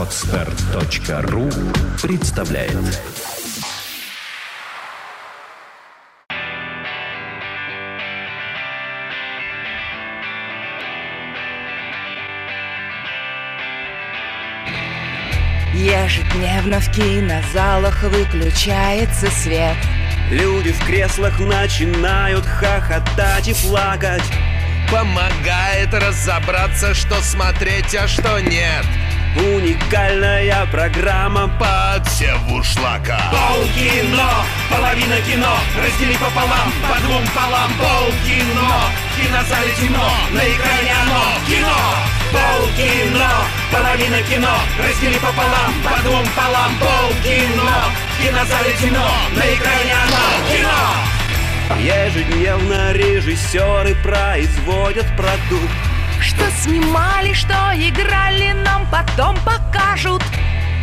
Отстар.ру представляет. Ежедневно в кинозалах выключается свет. Люди в креслах начинают хохотать и плакать. Помогает разобраться, что смотреть, а что нет Уникальная программа Под севу шлака. Полкино, половина кино Раздели пополам, по двум полам. Полкино, в кинозале темно На экране оно, кино! Полкино, половина кино Раздели пополам, по двум полам. Полкино, в кинозале темно На экране оно, кино! Ежедневно режиссеры производят продукт Что снимали, что играли, нам потом покажут.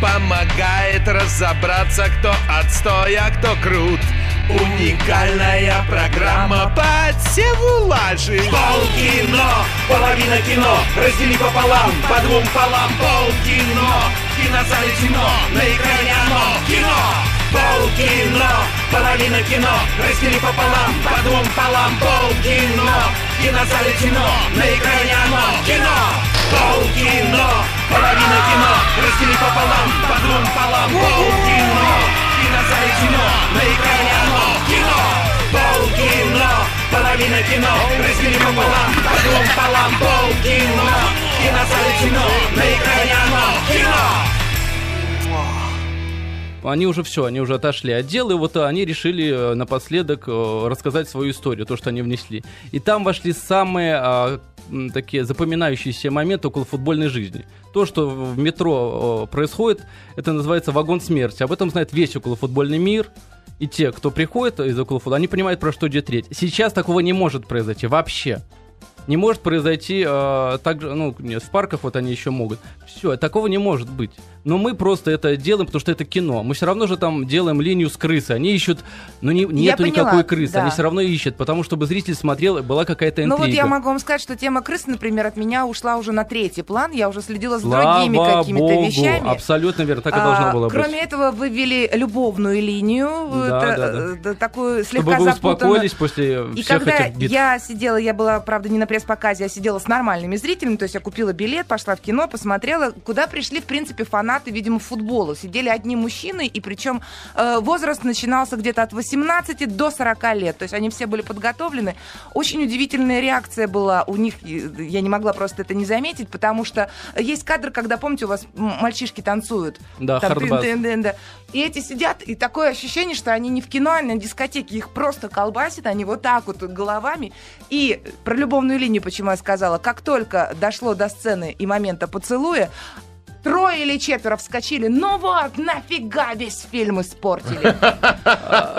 Помогает разобраться, кто отстой, а кто крут. Уникальная программа под севу лажи. Полкино, половина кино Раздели пополам, по двум полам. Полкино, кинозале темно На экране оно, кино Полкино, половина кино. Раздели пополам, по двум полам Полкино, в кинозале темно На экране оно, кино Полкино, половина кино. Раздели пополам, по двум полам Полкино, в кинозале темно На экране оно, кино Полкино, половина кино. Раздели пополам, по двум полам Полкино, в кинозале темно На экране оно, кино они уже все, они уже отошли от дела, и вот они решили э, напоследок э, рассказать свою историю, то, что они внесли. И там вошли самые а, такие запоминающиеся моменты около футбольной жизни. То, что в метро происходит, это называется вагон смерти. Об этом знает весь околофутбольный мир. И те, кто приходит из околофутбола, они понимают, про что идет речь. Сейчас такого не может произойти вообще. Не может произойти э, так же, ну, нет, в парках вот они еще могут. Все, такого не может быть. Но мы просто это делаем, потому что это кино. Мы все равно же там делаем линию с крысой. Они ищут, ну не, нету поняла, никакой крысы. да. Они все равно ищут, потому чтобы зритель смотрел, была какая-то Ну интрига. вот я могу вам сказать, что тема крысы, например, от меня ушла уже на третий план. Я уже следила за Слава другими какими-то вещами. Абсолютно верно, так и А, должно было быть. Кроме этого, вы ввели любовную линию, Да, э, да, э, э, такую Чтобы слегка вы запутанную. успокоились после И всех когда этих битв. я сидела, я была, правда, не на пресс-показе, я сидела с нормальными зрителями, то есть я купила билет, пошла в кино, посмотрела, куда пришли, в принципе, фанаты, видимо, футбола. Сидели одни мужчины, и причем э, возраст начинался где-то от 18 до 40 лет, то есть они все были подготовлены. Очень удивительная реакция была у них, и я не могла просто это не заметить, потому что есть кадр, когда, помните, у вас мальчишки танцуют. Да, Там хардбас. И эти сидят, и такое ощущение, что они не в кино, а на дискотеке. Их просто колбасит, они вот так вот головами. И про любовную линию, почему я сказала, как только дошло до сцены и момента поцелуя, Трое или четверо вскочили. Ну вот, нафига весь фильм испортили.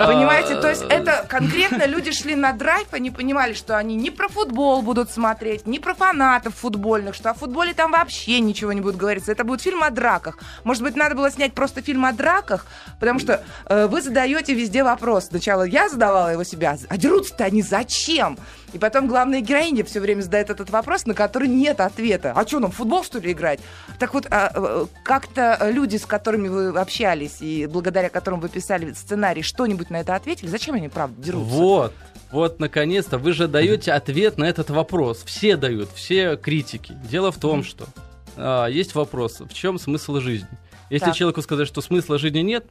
Понимаете, то есть это конкретно люди шли на драйв, они понимали, что они не про футбол будут смотреть, не про фанатов футбольных, что о футболе там вообще ничего не будет говориться. Это будет фильм о драках. Может быть, надо было снять просто фильм о драках, потому что э, вы задаете везде вопрос. Сначала я задавала его себя, а дерутся-то они зачем? И потом главная героиня все время задает этот вопрос, на который нет ответа. А что нам, футбол, что ли, играть? Так вот, а, э, как-то люди, с которыми вы общались и благодаря которым вы писали сценарий, что-нибудь на это ответили? Зачем они, правда, дерутся? Вот, вот, наконец-то, вы же даете ответ на этот вопрос. Все дают, все критики. Дело в том, что а, есть вопрос, в чем смысл жизни? Если Так. человеку сказать, что смысла жизни нет,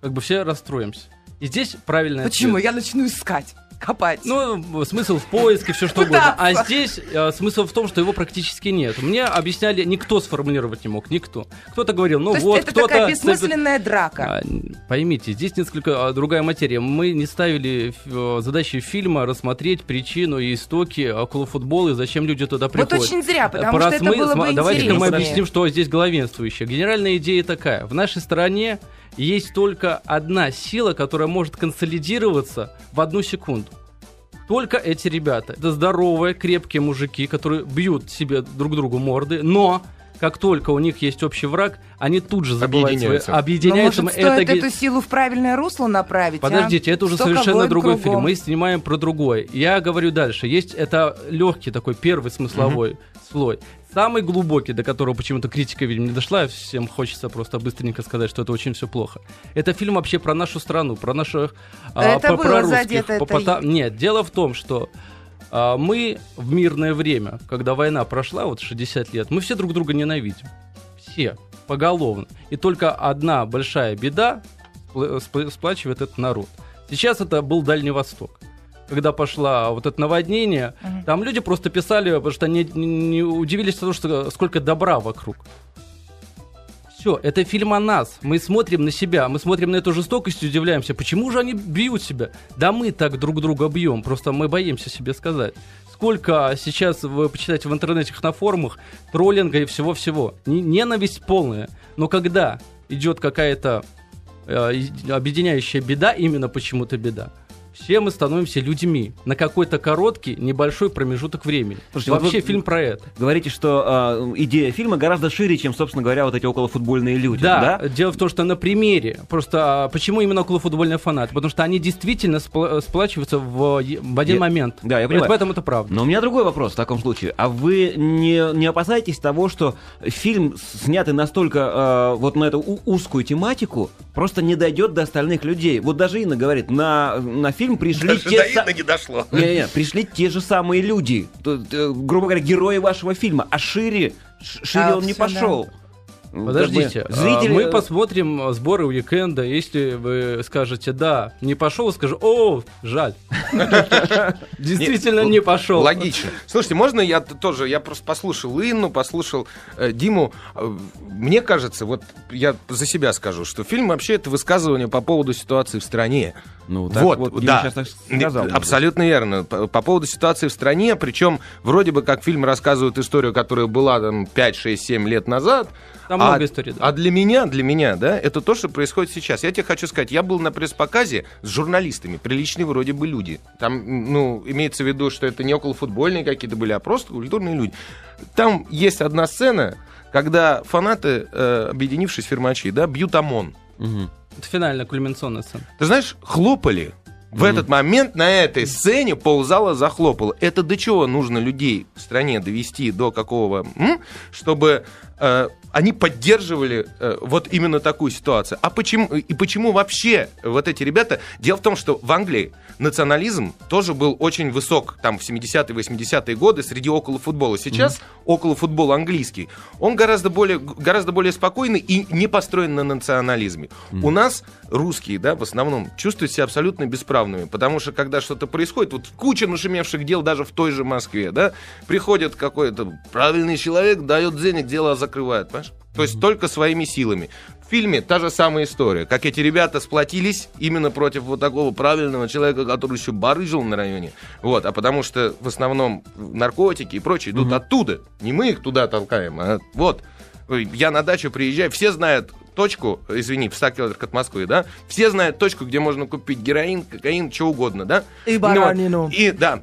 как бы все расстроимся. И здесь правильный Почему? ответ. Я начну искать, копать. Ну, смысл в поиске, все что угодно. А здесь э, смысл в том, что его практически нет. Мне объясняли, никто сформулировать не мог, никто. Кто-то говорил, ну То вот, это кто-то... такая бессмысленная драка. А, Поймите, здесь несколько а, другая материя. Мы не ставили э, задачи фильма рассмотреть причину и истоки около футбола и зачем люди туда Вот приходят. очень зря, потому что это было бы Давайте-ка мы объясним, что здесь главенствующее. Генеральная идея такая. В нашей стране есть только одна сила, которая может консолидироваться в одну секунду. Только эти ребята. Это здоровые, крепкие мужики, которые бьют себе друг другу морды, но как только у них есть общий враг, они тут же забывают свои- Объединяются. Но, объединяются. может, Это стоит эту силу в правильное русло направить? а? Подождите, это уже Столько совершенно другой кругом. фильм. Мы снимаем про другой. Я говорю дальше. Есть это легкий такой первый смысловой слой. Самый глубокий, до которого почему-то критика, видимо, не дошла, всем хочется просто быстренько сказать, что это очень все плохо. Это фильм вообще про нашу страну, про наших... а, Это про- было про задето, русских. это Пота- Нет, дело в том, что а, мы в мирное время, когда война прошла, вот 60 лет, мы все друг друга ненавидим. Все, поголовно. И только одна большая беда спла- спла- сплачивает этот народ. Сейчас это был Дальний Восток. Когда пошла вот это наводнение, Мгм. там люди просто писали, потому что они не, удивились тому, что сколько добра вокруг. Все, это фильм о нас. Мы смотрим на себя, мы смотрим на эту жестокость и удивляемся, почему же они бьют себя? Да мы так друг друга бьем, просто мы боимся себе сказать. Сколько сейчас вы почитаете в интернете на форумах троллинга и всего-всего. Не- Ненависть полная. Но когда идет какая-то э, объединяющая беда, именно почему-то беда, все мы становимся людьми на какой-то короткий, небольшой промежуток времени. Слушайте, вот Вообще вы- фильм про это. Говорите, что а, идея фильма гораздо шире, чем, собственно говоря, вот эти околофутбольные люди. Да, Да? дело в том, что на примере, просто а, почему именно околофутбольные фанаты? Потому что они действительно спла- сплачиваются в, е- в один Я- момент. да, я понимаю. вот в этом это правда. Но у меня другой вопрос в таком случае. А вы не, не опасаетесь того, что фильм, снятый настолько э, вот на эту узкую тематику, просто не дойдет до остальных людей? Вот даже Инна говорит, на, на фильм пришли Даже те до не дошло. Не-не, пришли те же самые люди, т- грубо говоря, герои вашего фильма, а шире, шире А, он не всё, да. Пошел. Как бы Подождите, а, зрители... мы посмотрим а, сборы уикенда. Если вы скажете да, не пошел, скажу, о, жаль. Действительно не пошел. Логично. Слушайте, можно я тоже, я просто послушал Инну, послушал э, Диму. Э, Мне кажется, вот я за себя скажу, что фильм вообще это высказывание по поводу ситуации в стране. Ну, так вот, вот, да. сейчас так сказал. Абсолютно верно. По, по поводу ситуации в стране, причем вроде бы как фильм рассказывает историю, которая была там 5, 6, 7 лет назад. Там а, много историй, да. А для меня, для меня, да, это то, что происходит сейчас. Я тебе хочу сказать, я был на пресс-показе с журналистами, приличные вроде бы люди. Там, ну, имеется в виду, что это не околофутбольные какие-то были, а просто культурные люди. Там есть одна сцена, когда фанаты, э, объединившись фирмачи, да, бьют ОМОН. Мгм. Это финальная кульминационная сцена. Ты знаешь, хлопали. В этот момент на этой сцене ползала захлопала. Это до чего нужно людей в стране довести до какого, чтобы э, они поддерживали э, вот именно такую ситуацию. А почему и почему вообще вот эти ребята? Дело в том, что в Англии национализм тоже был очень высок там в 70-е, 80-е годы среди околофутбола. Сейчас околофутбол английский, он гораздо более, гораздо более спокойный и не построен на национализме. У нас русские, да, в основном чувствуют себя абсолютно бесправными, потому что когда что-то происходит, вот куча нашумевших дел даже в той же Москве, да, приходит какой-то правильный человек, дает денег, дело закрывает, понимаешь? То есть только своими силами. В фильме та же самая история, как эти ребята сплотились именно против вот такого правильного человека, который еще барыжил на районе. Вот, а потому что в основном наркотики и прочее идут оттуда. Не мы их туда толкаем, а вот. Я на дачу приезжаю, все знают точку, извини, в 100 километрах от Москвы, да, все знают точку, где можно купить героин, кокаин, что угодно, да. И Ну, баранину. И, да.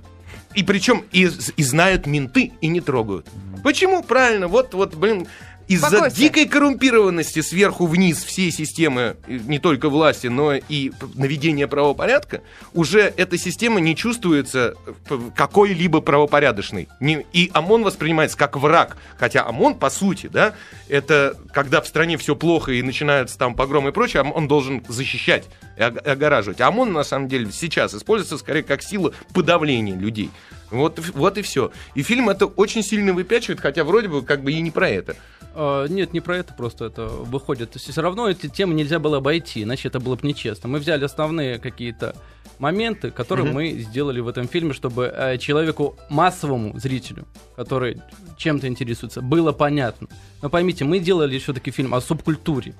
И причем и, и знают менты и не трогают. Почему? Правильно, вот, вот, блин, из-за дикой коррумпированности сверху вниз всей системы, э, не только власти, но и наведения правопорядка, уже эта система не чувствуется э, какой-либо правопорядочной. И ОМОН воспринимается как враг. Хотя ОМОН, по сути, да, это когда в стране все плохо и начинаются там погромы и прочее, ОМОН должен защищать и ог- огораживать. А ОМОН, на самом деле, сейчас используется скорее как сила подавления людей. Вот, вот и все. И фильм это очень сильно выпячивает, хотя вроде бы как бы и не про это. А, нет, не про это просто это выходит. То есть все равно эти темы нельзя было обойти, иначе это было бы нечестно. Мы взяли основные какие-то моменты, которые мы сделали в этом фильме, чтобы э, человеку, массовому зрителю, который чем-то интересуется, было понятно. Но поймите, мы делали все-таки фильм о субкультуре.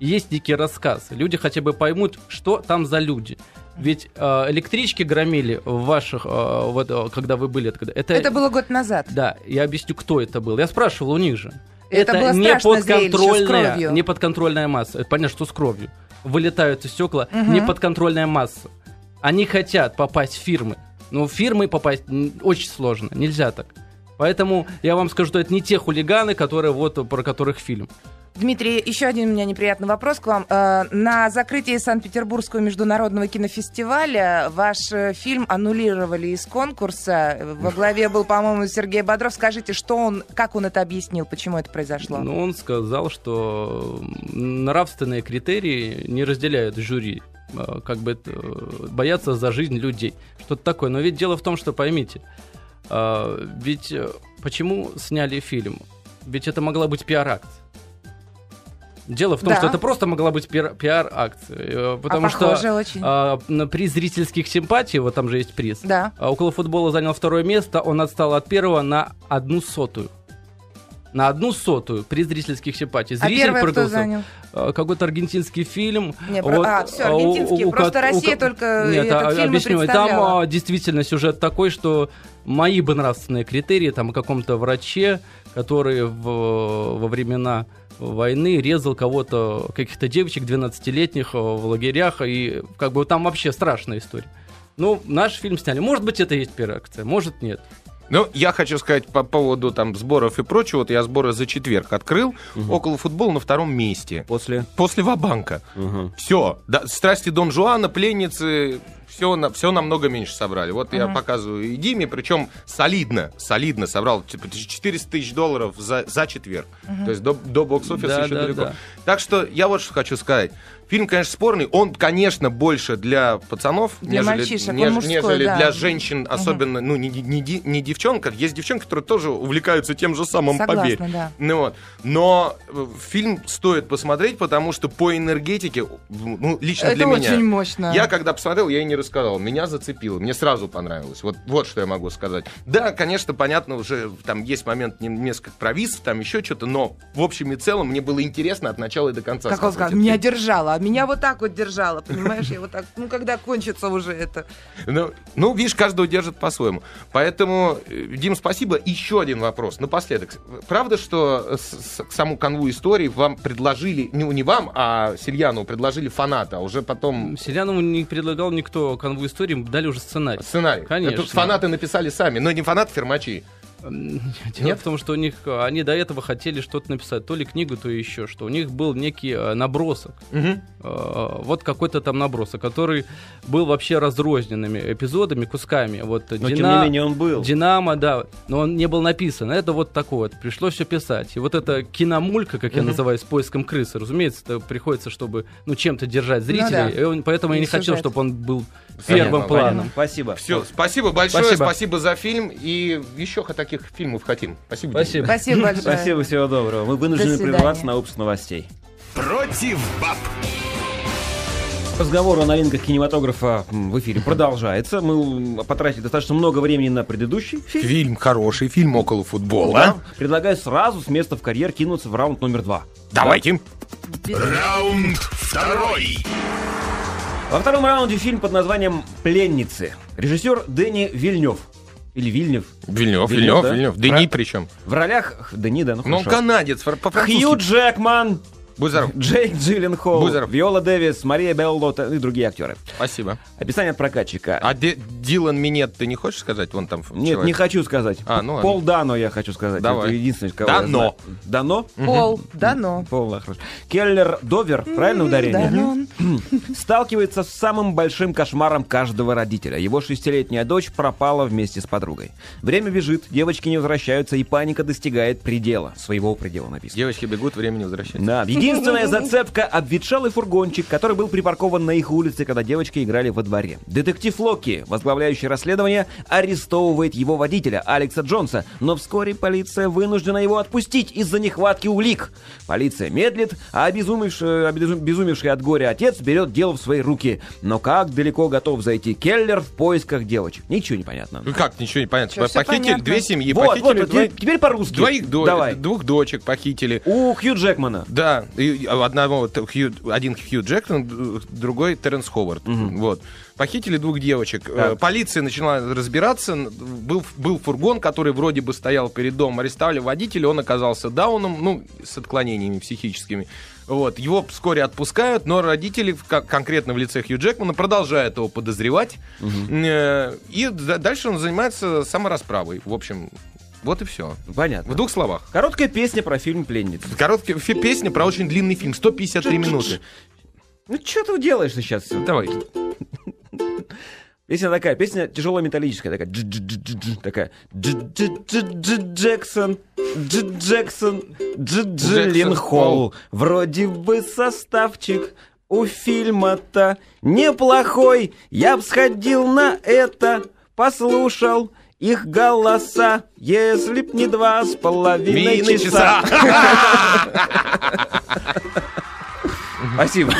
Есть дикий рассказ. Люди хотя бы поймут, что там за люди. Ведь э, электрички громили в ваших, э, вот, э, когда вы были, это, это, Это было год назад. да, я объясню, кто это был. Я спрашивал у них же. Это было не подконтрольная, не подконтрольная масса. Это понятно, что с кровью. Вылетают из стекла Мгм. не подконтрольная масса. Они хотят попасть в фирмы. Но в фирмы попасть очень сложно. Нельзя так. Поэтому я вам скажу, что это не те хулиганы, которые вот про которых фильм. Дмитрий, еще один у меня неприятный вопрос к вам. Э, На закрытии Санкт-Петербургского международного кинофестиваля ваш э, фильм аннулировали из конкурса. Во главе был, по-моему, Сергей Бодров. Скажите, что он, как он это объяснил, почему это произошло? Ну, он сказал, что нравственные критерии не разделяют жюри. Э, Как бы боятся за жизнь людей. Что-то такое. Но ведь дело в том, что поймите, ведь почему сняли фильм? Ведь это могла быть пиар-акция. Дело в том, Да. что это просто могла быть пиар- пиар-акция. э, Потому а что очень. а, на приз зрительских симпатий, вот там же есть приз, Да. а около футбола занял второе место, он отстал от первого на одну сотую. На одну сотую при зрительских симпатий. А Зритель первое кто занял? А, Какой-то аргентинский фильм. Не, про- а, всё, аргентинский. Просто Россия только Нет, этот а, фильм объясню. И Там а, действительно сюжет такой, что мои бы нравственные критерии, там о каком-то враче, который в- во времена войны резал кого-то, каких-то девочек 12-летних э, в лагерях, и как бы там вообще страшная история. Ну, наш фильм сняли. Может быть, это и есть пиар-акция, может, нет. Ну, я хочу сказать по поводу там сборов и прочего. Вот я сборы за четверг открыл. Около футбола на втором месте. После. После Вабанка. Мгм. Все. Да, страсти Дон Жуана, пленницы, все, на, все намного меньше собрали. Вот я показываю и Диме, причем солидно, солидно собрал. Типа 400 тысяч долларов за, за четверг. То есть до, до бокс-офиса Да, еще да, далеко. да. Так что я вот что хочу сказать. Фильм, конечно, спорный. Он, конечно, больше для пацанов, Для нежели, мальчишек, неж- мужской, нежели да. для женщин, особенно, ну, не, не, не не девчонка. Есть девчонки, которые тоже увлекаются тем же самым, Согласна, поверь. да. Ну вот. Но э, фильм стоит посмотреть, потому что по энергетике, ну, лично Это для меня. очень мощно. Я когда посмотрел, я и не рассказал. Меня зацепило, мне сразу понравилось. Вот, вот что я могу сказать. Да, конечно, понятно, уже там есть момент не- несколько провисов, там еще что-то, но в общем и целом мне было интересно от начала и до конца. Как он сказал, меня фильм. держала, а меня вот так вот держала, понимаешь? Я вот так, ну когда кончится уже это? Ну, ну, видишь, каждого держит по-своему. Поэтому, э, Дим, спасибо. Еще один вопрос. Напоследок. Правда, что с- с- к саму канву истории вам предложили, ну, не вам, а Сильяну предложили фаната, а уже потом Селянову не предлагал никто канву истории, дали уже сценарий. сценарий. Конечно. Это фанаты написали сами, но не фанаты фермачи. Дело Нет? в том, что у них э, они до этого хотели что-то написать, то ли книгу, то еще что. У них был некий э, набросок. Э, Вот какой-то там набросок, который был вообще разрозненными эпизодами, кусками. Вот Но Дина- тем не менее он был. Динамо, да, но он не был написан. Это вот такое вот. Пришлось все писать. И вот эта киномулька, как я называю, с поиском крысы, разумеется, это приходится, чтобы ну чем-то держать зрителей. да. И он- поэтому я И не хотел, сюжет. чтобы он был Понятно, первым понятно. планом. Спасибо. Все, спасибо большое, Спасибо. спасибо. за фильм. И еще таких фильмов хотим. Спасибо. Спасибо. Спасибо большое. Спасибо, всего доброго. Мы вынуждены прерваться на выпуск новостей. Против баб. Разговор о новинках кинематографа в эфире продолжается. Мы потратили достаточно много времени на предыдущий фильм. Фильм хороший, фильм около футбола. Да. Предлагаю сразу с места в карьер кинуться в раунд номер два. Давайте. Раунд второй. Во втором раунде фильм под названием «Пленницы». Режиссер Дэнни Вильнев. Или Вильнев. Вильнев, Вильнев, Вильнев, да? Вильнев. Дени причем. В ролях... Дэнни, да, ну Ну, хорошо. канадец, фр- Хью по-французски. Джекман, Будь здоров. Джейк Джилленхол, Будь здоров. Виола Дэвис, Мария Беллота и другие актеры. Спасибо. Описание от прокатчика. А Ди- Дилан Минет ты не хочешь сказать? Вон там Нет, человек. не хочу сказать. А, ну Пол Дано я хочу сказать. Давай. Это единственное, кого Дано. Дано? Пол, да, но. Пол, да, хорошо. Келлер Довер, правильно ударение? Да, но. сталкивается с самым большим кошмаром каждого родителя. Его шестилетняя дочь пропала вместе с подругой. Время бежит, девочки не возвращаются, и паника достигает предела. Своего предела написано. Девочки бегут, времени возвращается. Да, единственная зацепка — обветшалый фургончик, который был припаркован на их улице, когда девочки играли во дворе. Детектив Локи, возглавляющий расследование, арестовывает его водителя, Алекса Джонса, но вскоре полиция вынуждена его отпустить из-за нехватки улик. Полиция медлит, а обезумевший, обезу- обезумевший от горя отец берет дело в свои руки. Но как далеко готов зайти Келлер в поисках девочек? Ничего не понятно. Ну как, ничего не понятно. Всё похитили понятно. две семьи, Вот, похитили вот, вот, двоих, теперь, теперь по-русски. двоих до- Давай. двух дочек похитили. У Хью Джекмана. Да, и одного вот Хью- один Хью Джексон, другой Теренс Ховард. Вот. Похитили двух девочек. Так. Э, Полиция начала разбираться. Был, был фургон, который вроде бы стоял перед домом. Арестовали водителя, он оказался дауном, ну, с отклонениями психическими. Вот. Его вскоре отпускают, но родители, конкретно в лице Хью Джекмана, продолжают его подозревать. Э, И дальше он занимается саморасправой. В общем, Вот и все. В Понятно. двух словах. Короткая песня про фильм «Пленница». Короткая фи- песня про очень длинный фильм. 153 минуты. Ну, что ты делаешь сейчас? Давай. Песня такая, песня тяжелая металлическая, такая, такая, Джексон, дж Джексон, дж Джилленхол. Вроде бы составчик у фильма-то неплохой, я б сходил на это, послушал их голоса, если б не два с половиной Мины часа. Спасибо.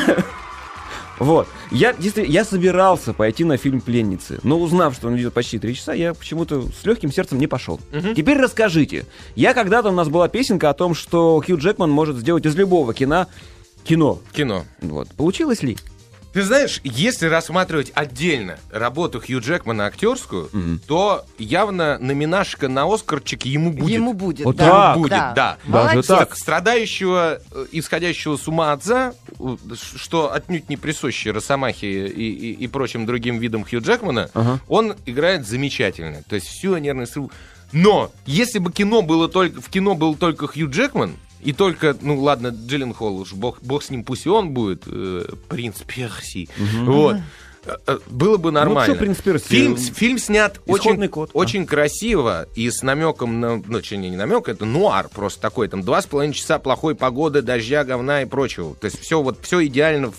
Вот. Я, действительно, я собирался пойти на фильм «Пленницы», но узнав, что он идет почти три часа, я почему-то с легким сердцем не пошел. Теперь расскажите. Я когда-то у нас была песенка о том, что Хью Джекман может сделать из любого кино кино. Кино. Вот. Получилось ли? Ты знаешь, если рассматривать отдельно работу Хью Джекмана актерскую, то явно номинашка на Оскарчик ему будет. Ему будет, Вот да. так? Будет, да. Даже Молодец. так? Страдающего, э, исходящего с ума отца, что отнюдь не присуще Росомахе и, и- и прочим другим видам Хью Джекмана, Ага. он играет замечательно. То есть всю нервную. Но если бы кино было только в кино был только Хью Джекман и только, ну ладно, Джиллен Холл, уж бог, бог с ним, пусть и он будет э, принц Перси, вот. Э, э, Было бы нормально. Ну, чё «Принц Перси»? Фильм, фильм снят очень, код. очень красиво и с намеком на, ну, точнее, не намек, это нуар просто такой, там два с половиной часа плохой погоды, дождя, говна и прочего. То есть все вот все идеально в,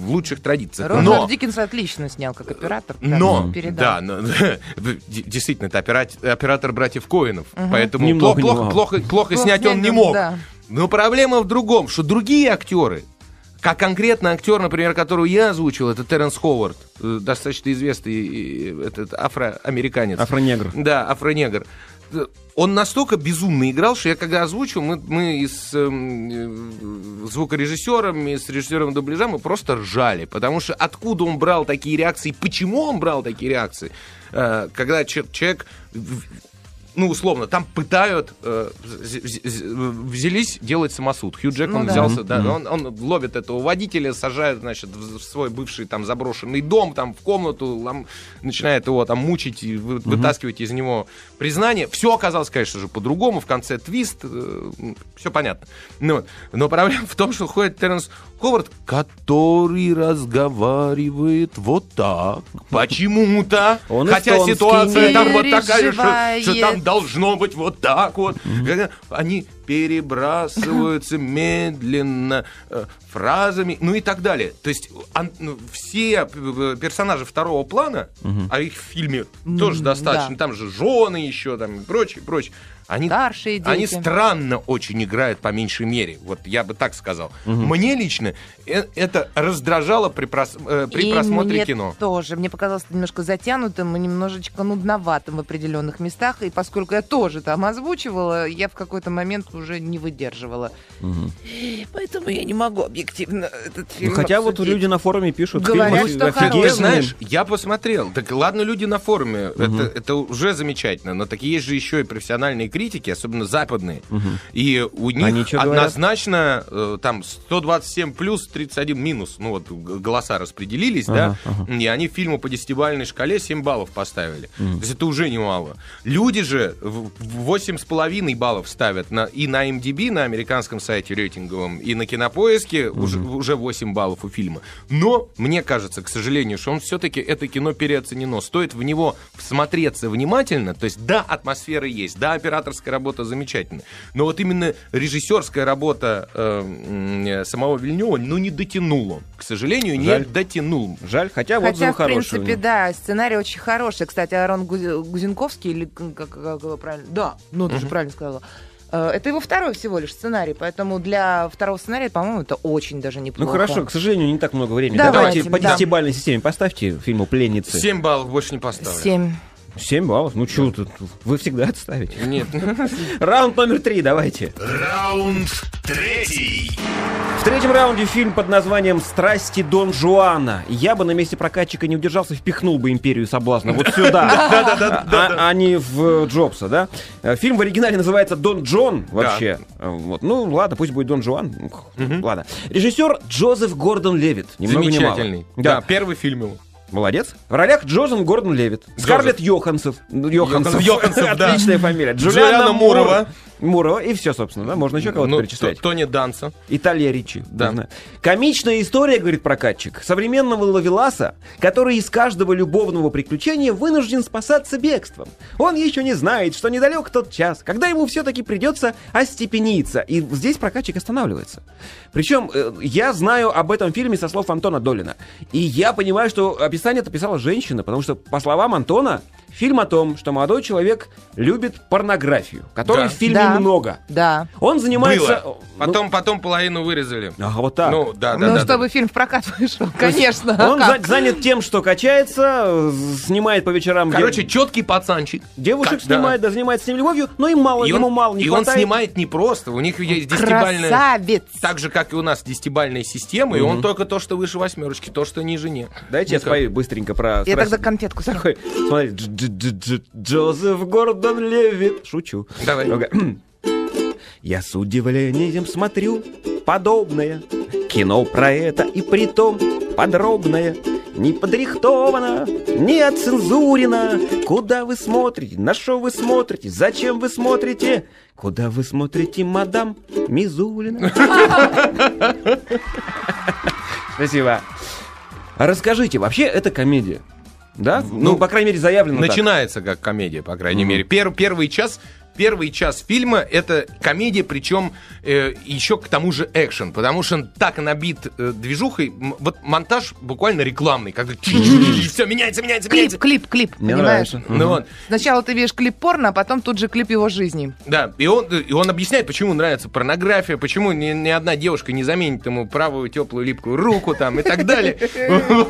в лучших традициях. Роджер Но Диккенс отлично снял как оператор. да, но, передал. да, но, действительно, это операт- оператор братьев Коэнов, поэтому Ни много, плохо, плохо, плохо, плохо снять он не мог. да. Но проблема в другом, что другие актеры, как конкретно актер, например, которого я озвучил, это Терренс Ховард, э, достаточно известный этот афроамериканец. Афронегр. Да, афронегр. Э, Он настолько безумно играл, что я когда озвучил, мы, мы и с эм, э, звукорежиссером, и с режиссером дубляжа мы просто ржали. Потому что откуда он брал такие реакции, почему он брал такие реакции, Э, когда че- человек ну, условно, там пытают, э, вз- вз- вз- взялись делать самосуд. Хью Джекман Ну да. взялся, да, он, он ловит этого водителя, сажает, значит, в свой бывший там заброшенный дом, там в комнату, лом- начинает его там мучить и вы- вытаскивать из него признание. Все оказалось, конечно же, по-другому. В конце твист, все понятно. Ну, вот. но проблема в том, что ходит Терренс Ховард, который разговаривает вот так. Почему-то. Он Хотя ситуация там вот такая, что, что там должно быть вот так вот. Они перебрасываются медленно э, фразами, ну и так далее. То есть ну, все п- персонажи второго плана, а их в фильме тоже достаточно, там же жены еще, там и прочее, прочее. Они, Старшие дети. они странно очень играют, по меньшей мере. Вот я бы так сказал. Мне лично э- это раздражало при, прос- э, при И просмотре мне кино. тоже. Мне показалось немножко затянутым и немножечко нудноватым в определенных местах. И поскольку я тоже там озвучивала, я в какой-то момент уже не выдерживала. И Поэтому я не могу объективно этот фильм Ну, хотя вот обсудить. люди на форуме пишут, Говорят, фильм что офигенный. Ты знаешь, я посмотрел. Так ладно, люди на форуме, это, это уже замечательно, но такие есть же еще и профессиональные критики, особенно западные. И у них Они однозначно э, там 127 плюс, 31 минус. Ну вот голоса распределились, Ага, да, и они фильму по десятибалльной шкале 7 баллов поставили. То есть это уже немало. Люди же в- в 8,5 баллов ставят на, и на MDB, на американском сайте рейтинговом, и на Кинопоиске уже, уже 8 баллов у фильма. Но мне кажется, к сожалению, что он все-таки это кино переоценено. Стоит в него всмотреться внимательно, то есть да, атмосфера есть, да, операторская работа замечательная, но вот именно режиссерская работа э, самого Вильнева, ну, не дотянул он. К сожалению, Жаль. не дотянул. Жаль, хотя вот Хотя, в хороший. принципе, него. да, сценарий очень хороший. Кстати, Арон Гузенковский, или как, как его правильно? Да, ну ты же правильно сказала. Э, Это его второй всего лишь сценарий, поэтому для второго сценария, по-моему, это очень даже Ну неплохо. хорошо, к сожалению, не так много времени. Давайте, Давайте, по да. десятибалльной системе поставьте фильму «Пленницы». 7 баллов больше не поставлю. Семь. 7 баллов? Ну что тут? Вы всегда отставите. Нет. Раунд номер три, давайте. Раунд третий. В третьем раунде фильм под названием «Страсти Дон Жуана». Я бы на месте прокатчика не удержался, впихнул бы «Империю соблазна» вот сюда, а а не в Джобса, да? Э, Фильм в оригинале называется «Дон Джон» вообще. Э, Вот. Ну, ладно, пусть будет «Дон Жуан». Ладно. Режиссер Джозеф Гордон Левит. Замечательный. Да, первый фильм его. Молодец. В ролях Джозеф Гордон Левит, Скарлетт Йохансов. Йохансов. Йохансов, да. Отличная фамилия. Джулиана Джулиана Мурова. Мурова. И все, собственно. Да? Можно еще кого-то Ну, перечислять. Тони Данса. Италия Ричи. Да. Комичная история, говорит прокатчик, современного ловеласа, который из каждого любовного приключения вынужден спасаться бегством. Он еще не знает, что недалек тот час, когда ему все-таки придется остепениться. И здесь прокатчик останавливается. Причем э, я знаю об этом фильме со слов Антона Долина. И я понимаю, что описание это писала женщина, потому что, по словам Антона, фильм о том, что молодой человек любит порнографию, которой Да. в фильме Да. много. Да. Он занимается... Было. ну, Потом, потом половину вырезали. Ага, вот так. Ну, да, да, ну, да, чтобы да. фильм в прокат вышел, конечно. а Он как? за- занят тем, что качается, э, снимает по вечерам Короче, де- четкий пацанчик. девушек как- да. снимает, да, занимается с ним любовью, но и мало, И ему он, мало не и он хватает. снимает не просто. У них есть десятибальная... Красавец. Так же, как и у нас десятибальная система, и он только то, что выше восьмерочки, то, что ниже нет. Дайте я Ну как? спою быстренько про... Я страсть- тогда конфетку. Такой, смотри, Дж- Дж- Дж- Джозеф Гордон Левит. Шучу. Давай. Я с удивлением смотрю подобное кино про это и притом подробное. Не подрихтовано, не оцензурено. Куда вы смотрите? На что вы смотрите? Зачем вы смотрите? Куда вы смотрите, мадам Мизулина? Спасибо. Расскажите, вообще это комедия? Да? Ну, Ну, по крайней мере, заявлено так. Начинается как комедия, по крайней мере. Пер- первый час Первый час фильма это комедия, причем э, еще к тому же экшен, потому что он так набит э, движухой, вот монтаж буквально рекламный, когда все меняется, меняется, Клип, меняется. клип, клип, Мне понимаешь? нравится. Ну вот, Сначала ты видишь клип порно, а потом тут же клип его жизни. Да, и он, и он объясняет, почему нравится порнография, почему ни, ни одна девушка не заменит ему правую теплую липкую руку там и так далее.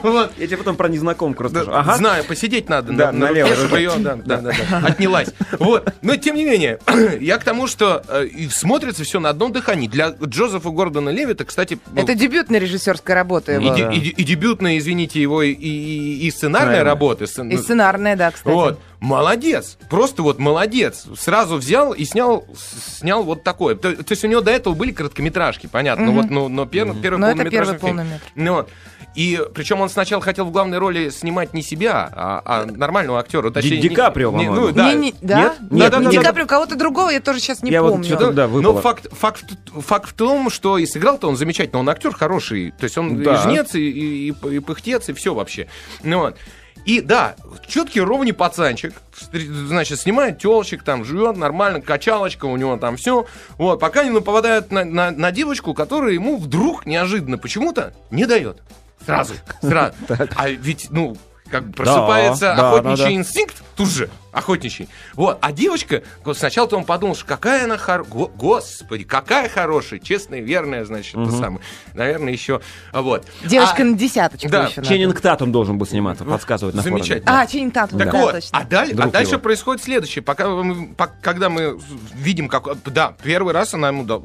Вот. Я тебе потом про незнакомку расскажу. Ага. Знаю, посидеть надо Да, на, на налево, отнялась. Вот. Но тем не менее, я к тому, что э, и смотрится все на одном дыхании. Для Джозефа Гордона Левита, кстати, ну, Это дебютная режиссерская работа и, его. и де- и дебютная, извините, его и, и- и сценарная Сценарная. работа. сцен- И сценарная, да, кстати. Вот, молодец, просто вот молодец. Сразу взял и снял, снял вот такое. То, то есть у него до этого были короткометражки, понятно, Мгм. вот, но, но пер- первый Но это полнометражный первый фильм. полный метр. Ну вот. И причем он сначала хотел в главной роли снимать не себя, а, а нормального актера. Точнее, Ди не- Каприо, не-. Ну, да. Не- не- да? Нет? Нет, Нет, не да, Ди да, Каприо, кого-то другого я тоже сейчас не Я вот помню. что-то- да, выпало. Но Ну, факт, факт, факт в том, что и сыграл-то он замечательно, он актер хороший, то есть он Да. и жнец, и, и, и- и пыхтец, и все вообще. Ну, вот. И да, четкий ровный пацанчик, значит, снимает телочек, там, живет нормально, качалочка у него там все. Вот, пока не нападает на, на, на девочку, которая ему вдруг неожиданно почему-то не дает. Сразу, сразу. А ведь, ну, как бы просыпается охотничий инстинкт тут же, охотничий. Вот, а девочка, вот сначала-то он подумал, что какая она хорошая, господи, какая хорошая, честная, верная, значит, это самое. Наверное, еще, вот. Девочка А, на десяточку да, еще. Ченнинг Татум должен был сниматься, подсказывает на форуме. Замечательно. А, Ченнинг Татум, Так да, вот, точно. а, даль- Друг а дальше его. происходит следующее. Пока мы, по- когда мы видим, как... Да, первый раз она ему да,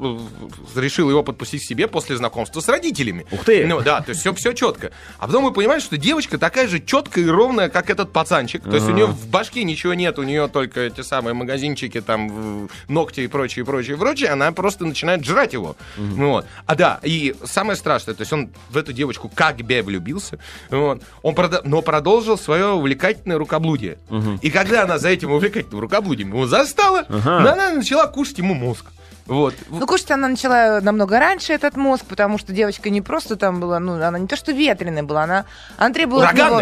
решила его подпустить к себе после знакомства с родителями. Ух ты! Ну да, то есть все, все четко. А потом мы понимаем, что девочка такая же четкая и ровная, как этот пацанчик. То есть у нее в башке ничего нет, у нее только эти самые магазинчики, там, ногти и прочее, прочее, прочее. Она просто начинает жрать его. Ну Вот. А да, и самое страшное, то есть он в эту девочку как бы влюбился, вот. он прода- но продолжил свое увлекательное рукоблудие. И когда она за этим увлекательным рукоблудием его застала, Ага. она начала кушать ему мозг. Вот. Ну, кушать она начала намного раньше этот мозг, потому что девочка не просто там была, ну, она не то что ветреная была, она, она требовала от него-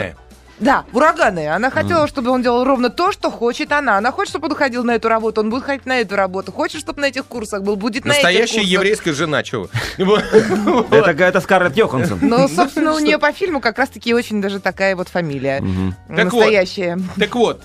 Да, ураганная. Она хотела, чтобы он делал ровно то, что хочет она. Она хочет, чтобы он ходил на эту работу, он будет ходить на эту работу. Хочет, чтобы на этих курсах был, будет на этих Настоящая курсах. еврейская жена, чего? Это какая-то Скарлетт Йоханссон. Но, собственно, у нее по фильму как раз-таки очень даже такая вот фамилия. Настоящая. Так вот,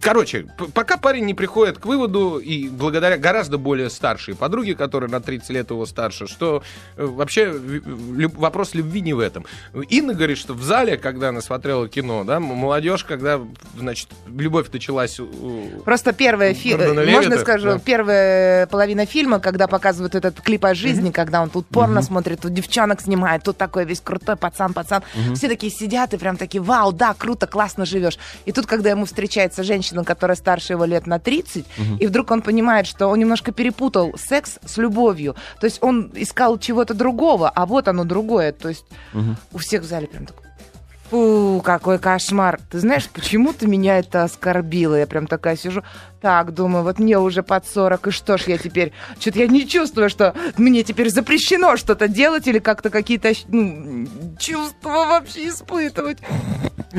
короче, пока парень не приходит к выводу, и благодаря гораздо более старшей подруге, которая на 30 лет его старше, что э, вообще в- вопрос любви не в этом. Инна говорит, что в зале, когда она смотрела кино, да, молодежь, когда, значит, любовь началась... у- Просто первая фи- Гордона э, можно скажу, да. первая половина фильма, когда показывают этот клип о жизни, когда он тут порно смотрит, тут девчонок снимает, тут такой весь крутой пацан, пацан. Все такие сидят и прям такие, вау, да, круто, классно живешь. И тут, когда ему встречается женщина, которая старше его лет на 30, и вдруг он понимает, что он немножко перепутал секс с любовью. То есть он искал чего-то другого, а вот оно другое. То есть у всех в зале прям такой Фу, какой кошмар. Ты знаешь, почему-то меня это оскорбило. Я прям такая сижу. Так, думаю, вот мне уже под 40, и что ж я теперь... Что-то я не чувствую, что мне теперь запрещено что-то делать или как-то какие-то ну, чувства вообще испытывать.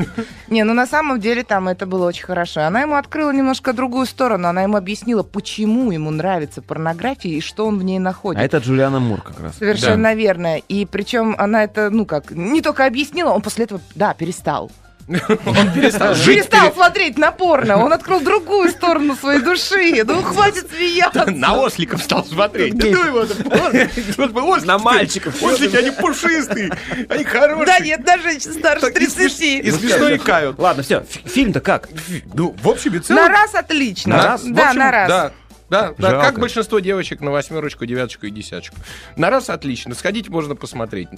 Не, ну на самом деле там это было очень хорошо. Она ему открыла немножко другую сторону. Она ему объяснила, почему ему нравится порнография и что он в ней находит. А это Джулиана Мур как раз. Совершенно верно. И причем она это, ну как, не только объяснила, он после этого, да, перестал. Он перестал жить. Перестал смотреть на порно. Он открыл другую сторону своей души. Ну, хватит смеяться. На осликов стал смотреть. Да ну его, На мальчиков. Ослики, они пушистые, они хорошие. Да нет, даже старше Так, и смеш- 30. И смешно икают. Ладно, все, фильм-то как? Ну, в общем и целом... На раз отлично. На раз? Да, на раз. Да. Да, да, Жалко. как большинство девочек на восьмерочку, девяточку и десяточку. На раз отлично. Сходить можно посмотреть.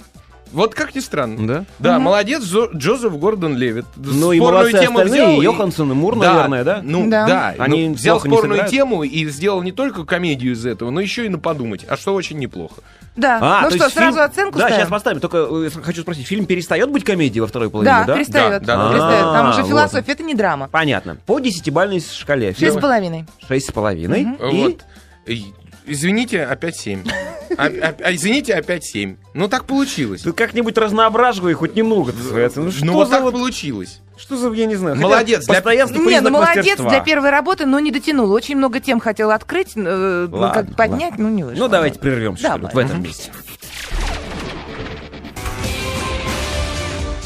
Вот как ни странно. Да? Да, молодец Джо- Джозеф Гордон Левит. Ну и молодцы остальные, и Йоханссон, и Мур, наверное, да? Ну Да. да, Они ну, взял спорную тему и сделал не только комедию из этого, но еще и на подумать, а что очень неплохо. Да. А, ну то что, сразу фильм- оценку Да, ставим? сейчас поставим. Только э, хочу спросить, фильм перестает быть комедией во второй половине, Да, да? перестает. Да, да, перестает. Там А, уже вот. философия, это не драма. Понятно. По десятибальной шкале. Шесть с половиной. Шесть с половиной. И Вот. Извините, опять 7. извините, опять 7. Ну так получилось. ты как-нибудь разноображивай хоть немного оценки. Ну, что Ну вот за так вот- получилось. Что за, я не знаю. хотя Молодец, для- Постоянство Не, ну молодец мастерства. для первой работы, но не дотянул. Очень много тем хотел открыть, э, ну, Ладно, как поднять, ну не вышло. Ну, давайте прервемся Давай. вот в этом месте.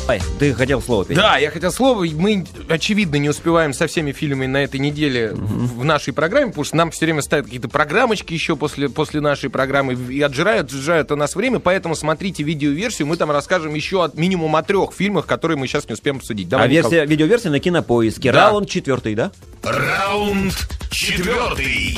Ай, ты хотел слово перейти. Да, я хотел слово. Мы, очевидно, не успеваем со всеми фильмами на этой неделе в в нашей программе, потому что нам все время ставят какие-то программочки еще после, после нашей программы и отжирают, отжирают у нас время, поэтому смотрите видеоверсию, мы там расскажем еще от минимум о трех фильмах, которые мы сейчас не успеем обсудить. А Давай, Никол- версия, видеоверсия на кинопоиске. Да. Раунд четвертый, да? Раунд четвертый.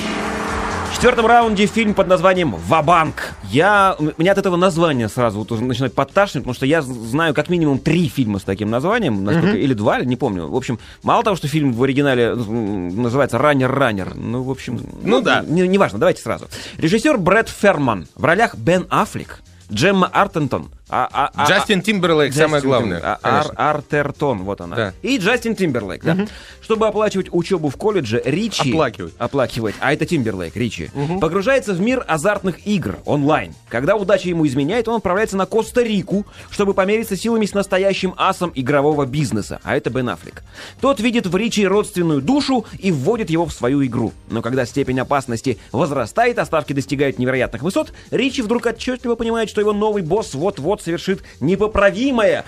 В четвертом раунде фильм под названием «Вабанк». Я, у меня от этого названия сразу вот уже начинает подташнивать, потому что я знаю как минимум три фильма с таким названием, насколько, или два, не помню. В общем, мало того, что фильм в оригинале называется «Раннер-раннер», ну, в общем... Ну да. Не, неважно, давайте сразу. Режиссер Брэд Ферман. В ролях Бен Аффлек, Джемма Артентон. А- а- а- Джастин Тимберлейк, самое Джастин главное. Тимберлейк. А- Ар- конечно. Артертон, вот она. Да. И Джастин Тимберлейк, да. Чтобы оплачивать учебу в колледже, Ричи... Оплакивать. Оплакивать. А это Тимберлейк, Ричи. Погружается в мир азартных игр онлайн. Когда удача ему изменяет, он отправляется на Коста-Рику, чтобы помериться силами с настоящим асом игрового бизнеса. А это Бен Аффлек. Тот видит в Ричи родственную душу и вводит его в свою игру. Но когда степень опасности возрастает, а ставки достигают невероятных высот, Ричи вдруг отчетливо понимает, что его новый босс вот-вот совершит непоправимое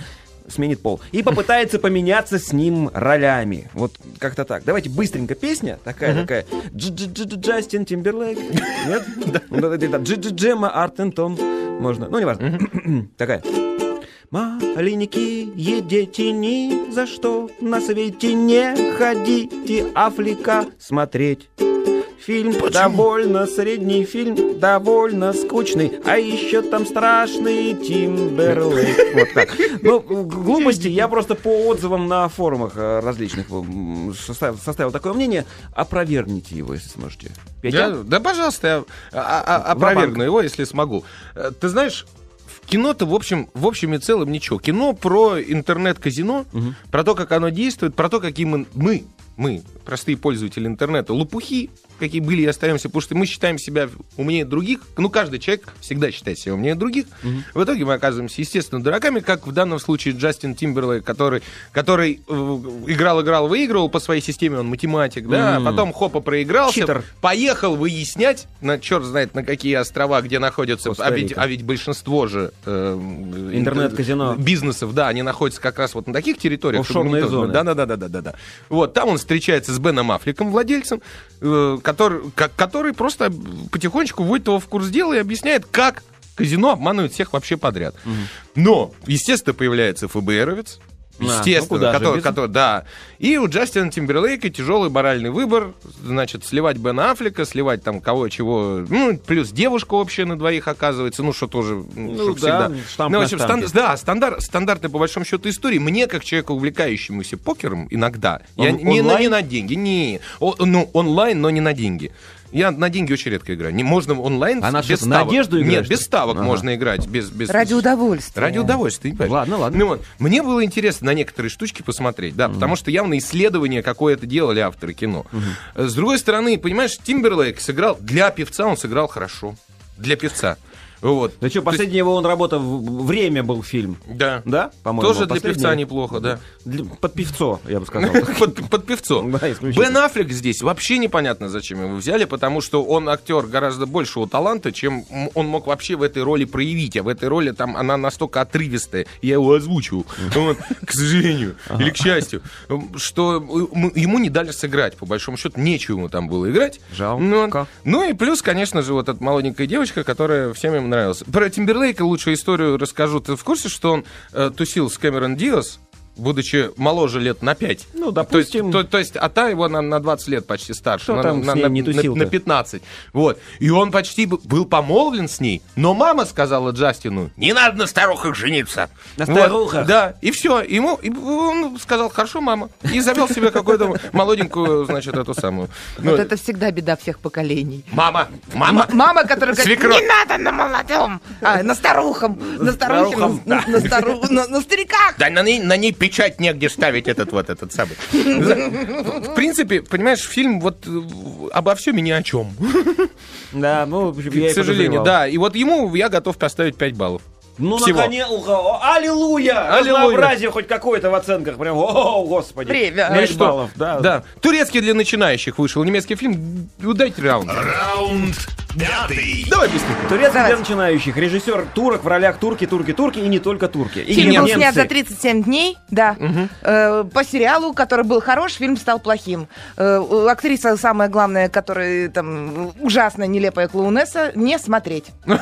сменит пол и попытается поменяться с ним ролями. Вот как-то так. Давайте быстренько песня такая такая. Джастин Тимберлейк. Нет? Да, Джемма Артентон. Можно. Ну, неважно. Такая. Маленькие дети ни за что на свете не ходите Африка смотреть. Фильм довольно средний, фильм довольно скучный, а еще там страшный Тимберлейк. Вот так. Ну, глупости, я просто по отзывам на форумах э, различных составил, составил такое мнение. Опровергните его, если сможете. Я- Петя? да, пожалуйста, я а- а- опровергну его, если смогу. Э, Ты знаешь, в кино-то, в общем, в общем и целом ничего. Кино про интернет-казино, про то, как оно действует, про то, какие мы, мы, мы, простые пользователи интернета, лопухи, какие были и остаемся, потому что мы считаем себя умнее других. Ну, каждый человек всегда считает себя умнее других. В итоге мы оказываемся, естественно, дураками, как в данном случае Джастин Тимберлейк, который, который э, играл, играл, выигрывал по своей системе, он математик, да, а потом хопа проигрался, Читер. поехал выяснять, на черт знает на какие острова, где находятся, а ведь, а ведь большинство же э, Интернет-казино. бизнесов, да, они находятся как раз вот на таких территориях. Офшорные зоны. Да, да, да, да, да, да, да. Вот там он встречается с Беном Аффлеком, владельцем, э, который, который просто потихонечку вводит его в курс дела и объясняет, как казино обманывает всех вообще подряд. Но, естественно, появляется ФБРовец. А, ну Естественно, куда же который, который- да. И у Джастина Тимберлейка тяжелый моральный выбор, значит, сливать Бена Аффлека, сливать там кого чего, ну, плюс девушка общая на двоих оказывается, ну, что тоже, ну, Ну да, всегда. штамп ну, в общем, стан- да, стандарт, стандартная, по большому счету, история. Мне, как человеку, увлекающемуся покером, иногда, я Он- не, на, не на деньги, не, О- ну, онлайн, но не на деньги. Я на деньги очень редко играю. Не можно онлайн А на без что, на ставок. одежду играешь, Нет, без что ставок Ага. можно играть. Без, без... Ради удовольствия. Ради удовольствия, ты понимаешь? Ладно, ладно. Ну вот, мне было интересно на некоторые штучки посмотреть, да, потому что явно исследование какое-то делали авторы кино. Э, С другой стороны, понимаешь, Тимберлейк сыграл для певца, он сыграл хорошо. Для певца. Вот. Да что, последний его он работа в- время был фильм. Да. Да, по-моему. Тоже для последний. певца неплохо, да. Для- под певцо, я бы сказал. Под, под певцо. Да. Бен Аффлек здесь вообще непонятно, зачем его взяли, потому что он актер гораздо большего таланта, чем он мог вообще в этой роли проявить. А в этой роли там она настолько отрывистая. Я его озвучивал, вот, к сожалению, или к счастью, что м- ему не дали сыграть. По большому счету, нечего ему там было играть. Жалко. Ну, ну и плюс, конечно же, вот эта молоденькая девочка, которая всем им нравилась. Про Тимберлейка лучшую историю расскажу. Ты в курсе, что он э, тусил с Кэмерон Диас, будучи моложе лет на 5? Ну, То есть, допустим. то, то есть, а та его на, на 20 лет почти старше. Кто на, там на, с ней на- не на- на 15. Вот. И он почти был помолвлен с ней, но мама сказала Джастину, не надо на старухах жениться. На Вот. старухах? Да, и все. Ему и он сказал, хорошо, мама. И завел себе какую-то молоденькую, значит, эту самую. Ну, Вот это всегда беда всех поколений. Мама, мама. М- Мама, которая говорит, Свекровь. не надо на молодом, а, на старухом, на старухе, на, на стару- на- на стариках. Да на ней, на ней печать негде ставить этот вот этот самый. В принципе, понимаешь, фильм вот э, обо всем и ни о чем. Да, ну, я К сожалению, да. И вот ему я готов поставить 5 баллов. Ну, Всего. наконец, о, аллилуйя! Аллилуйя. Разнообразие хоть какое-то в оценках. Прям, о, господи. Время. Ну что? баллов, да. Да. Турецкий для начинающих вышел. Немецкий фильм. Дайте раунд. Раунд пятый. Давай быстренько. Турецкий для начинающих. Режиссер турок в ролях турки, турки, турки и не только турки. И Фильм был немцы. снят за 37 дней, да. Э, по сериалу, который был хорош, фильм стал плохим. Э, актриса, самая главная, которая там ужасная, нелепая клоунесса, не смотреть.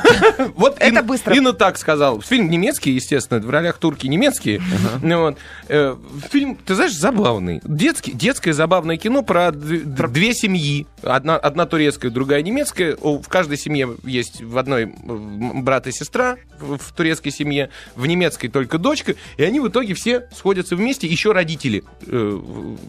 Вот Это быстро. Инна так сказал. Фильм немецкий, естественно, в ролях турки немецкие. Ну вот. Э, Фильм, ты знаешь, забавный. Детский, детское забавное кино про д- две семьи. Одна, одна турецкая, другая немецкая. В каждой семье есть в одной брат и сестра в, в турецкой семье, в немецкой только дочка. И они в итоге все сходятся вместе. Еще родители э,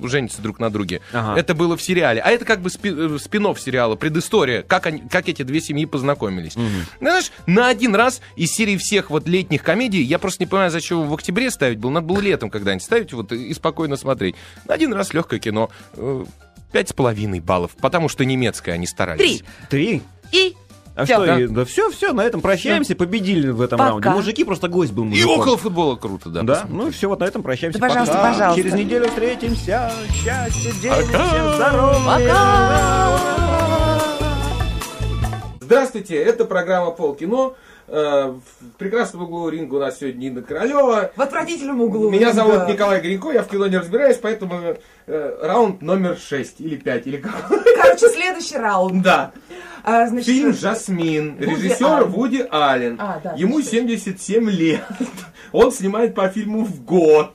женятся друг на друге. Ага. Это было в сериале. А это как бы спи- э, спин-офф сериала, предыстория, как, они, как эти две семьи познакомились. Ну, Знаешь, на один раз из серии всех вот летних комедий, я просто не понимаю, зачем его в октябре ставить было. Надо было летом когда-нибудь ставить вот и спокойно смотреть. Один раз легкое кино. Э, Пять с половиной баллов, потому что немецкое они старались. Три. Три. И А Всё. что, Да. и- да все, все, на этом прощаемся, победили в этом Пока. раунде. Мужики, просто гость был И мужиком. около футбола круто, да. Да, посмотри. ну и все, вот на этом прощаемся. Да, пожалуйста, Пока. пожалуйста. Через неделю встретимся. Счастья, денег, Пока. всем здоровья. Здравствуйте, это программа Полкино. Э, В прекрасном углу ринга у нас сегодня Нина Королева. в отвратительном углу. Меня Да. зовут Николай Гринько, я в кино не разбираюсь, поэтому э, раунд номер 6 или 5, или как. Короче, следующий раунд. Да. А, значит, Фильм «Жасмин». Вуди Режиссер Аллен. Вуди Аллен. А, да, Ему точно. 77 лет. Он снимает по фильму в год.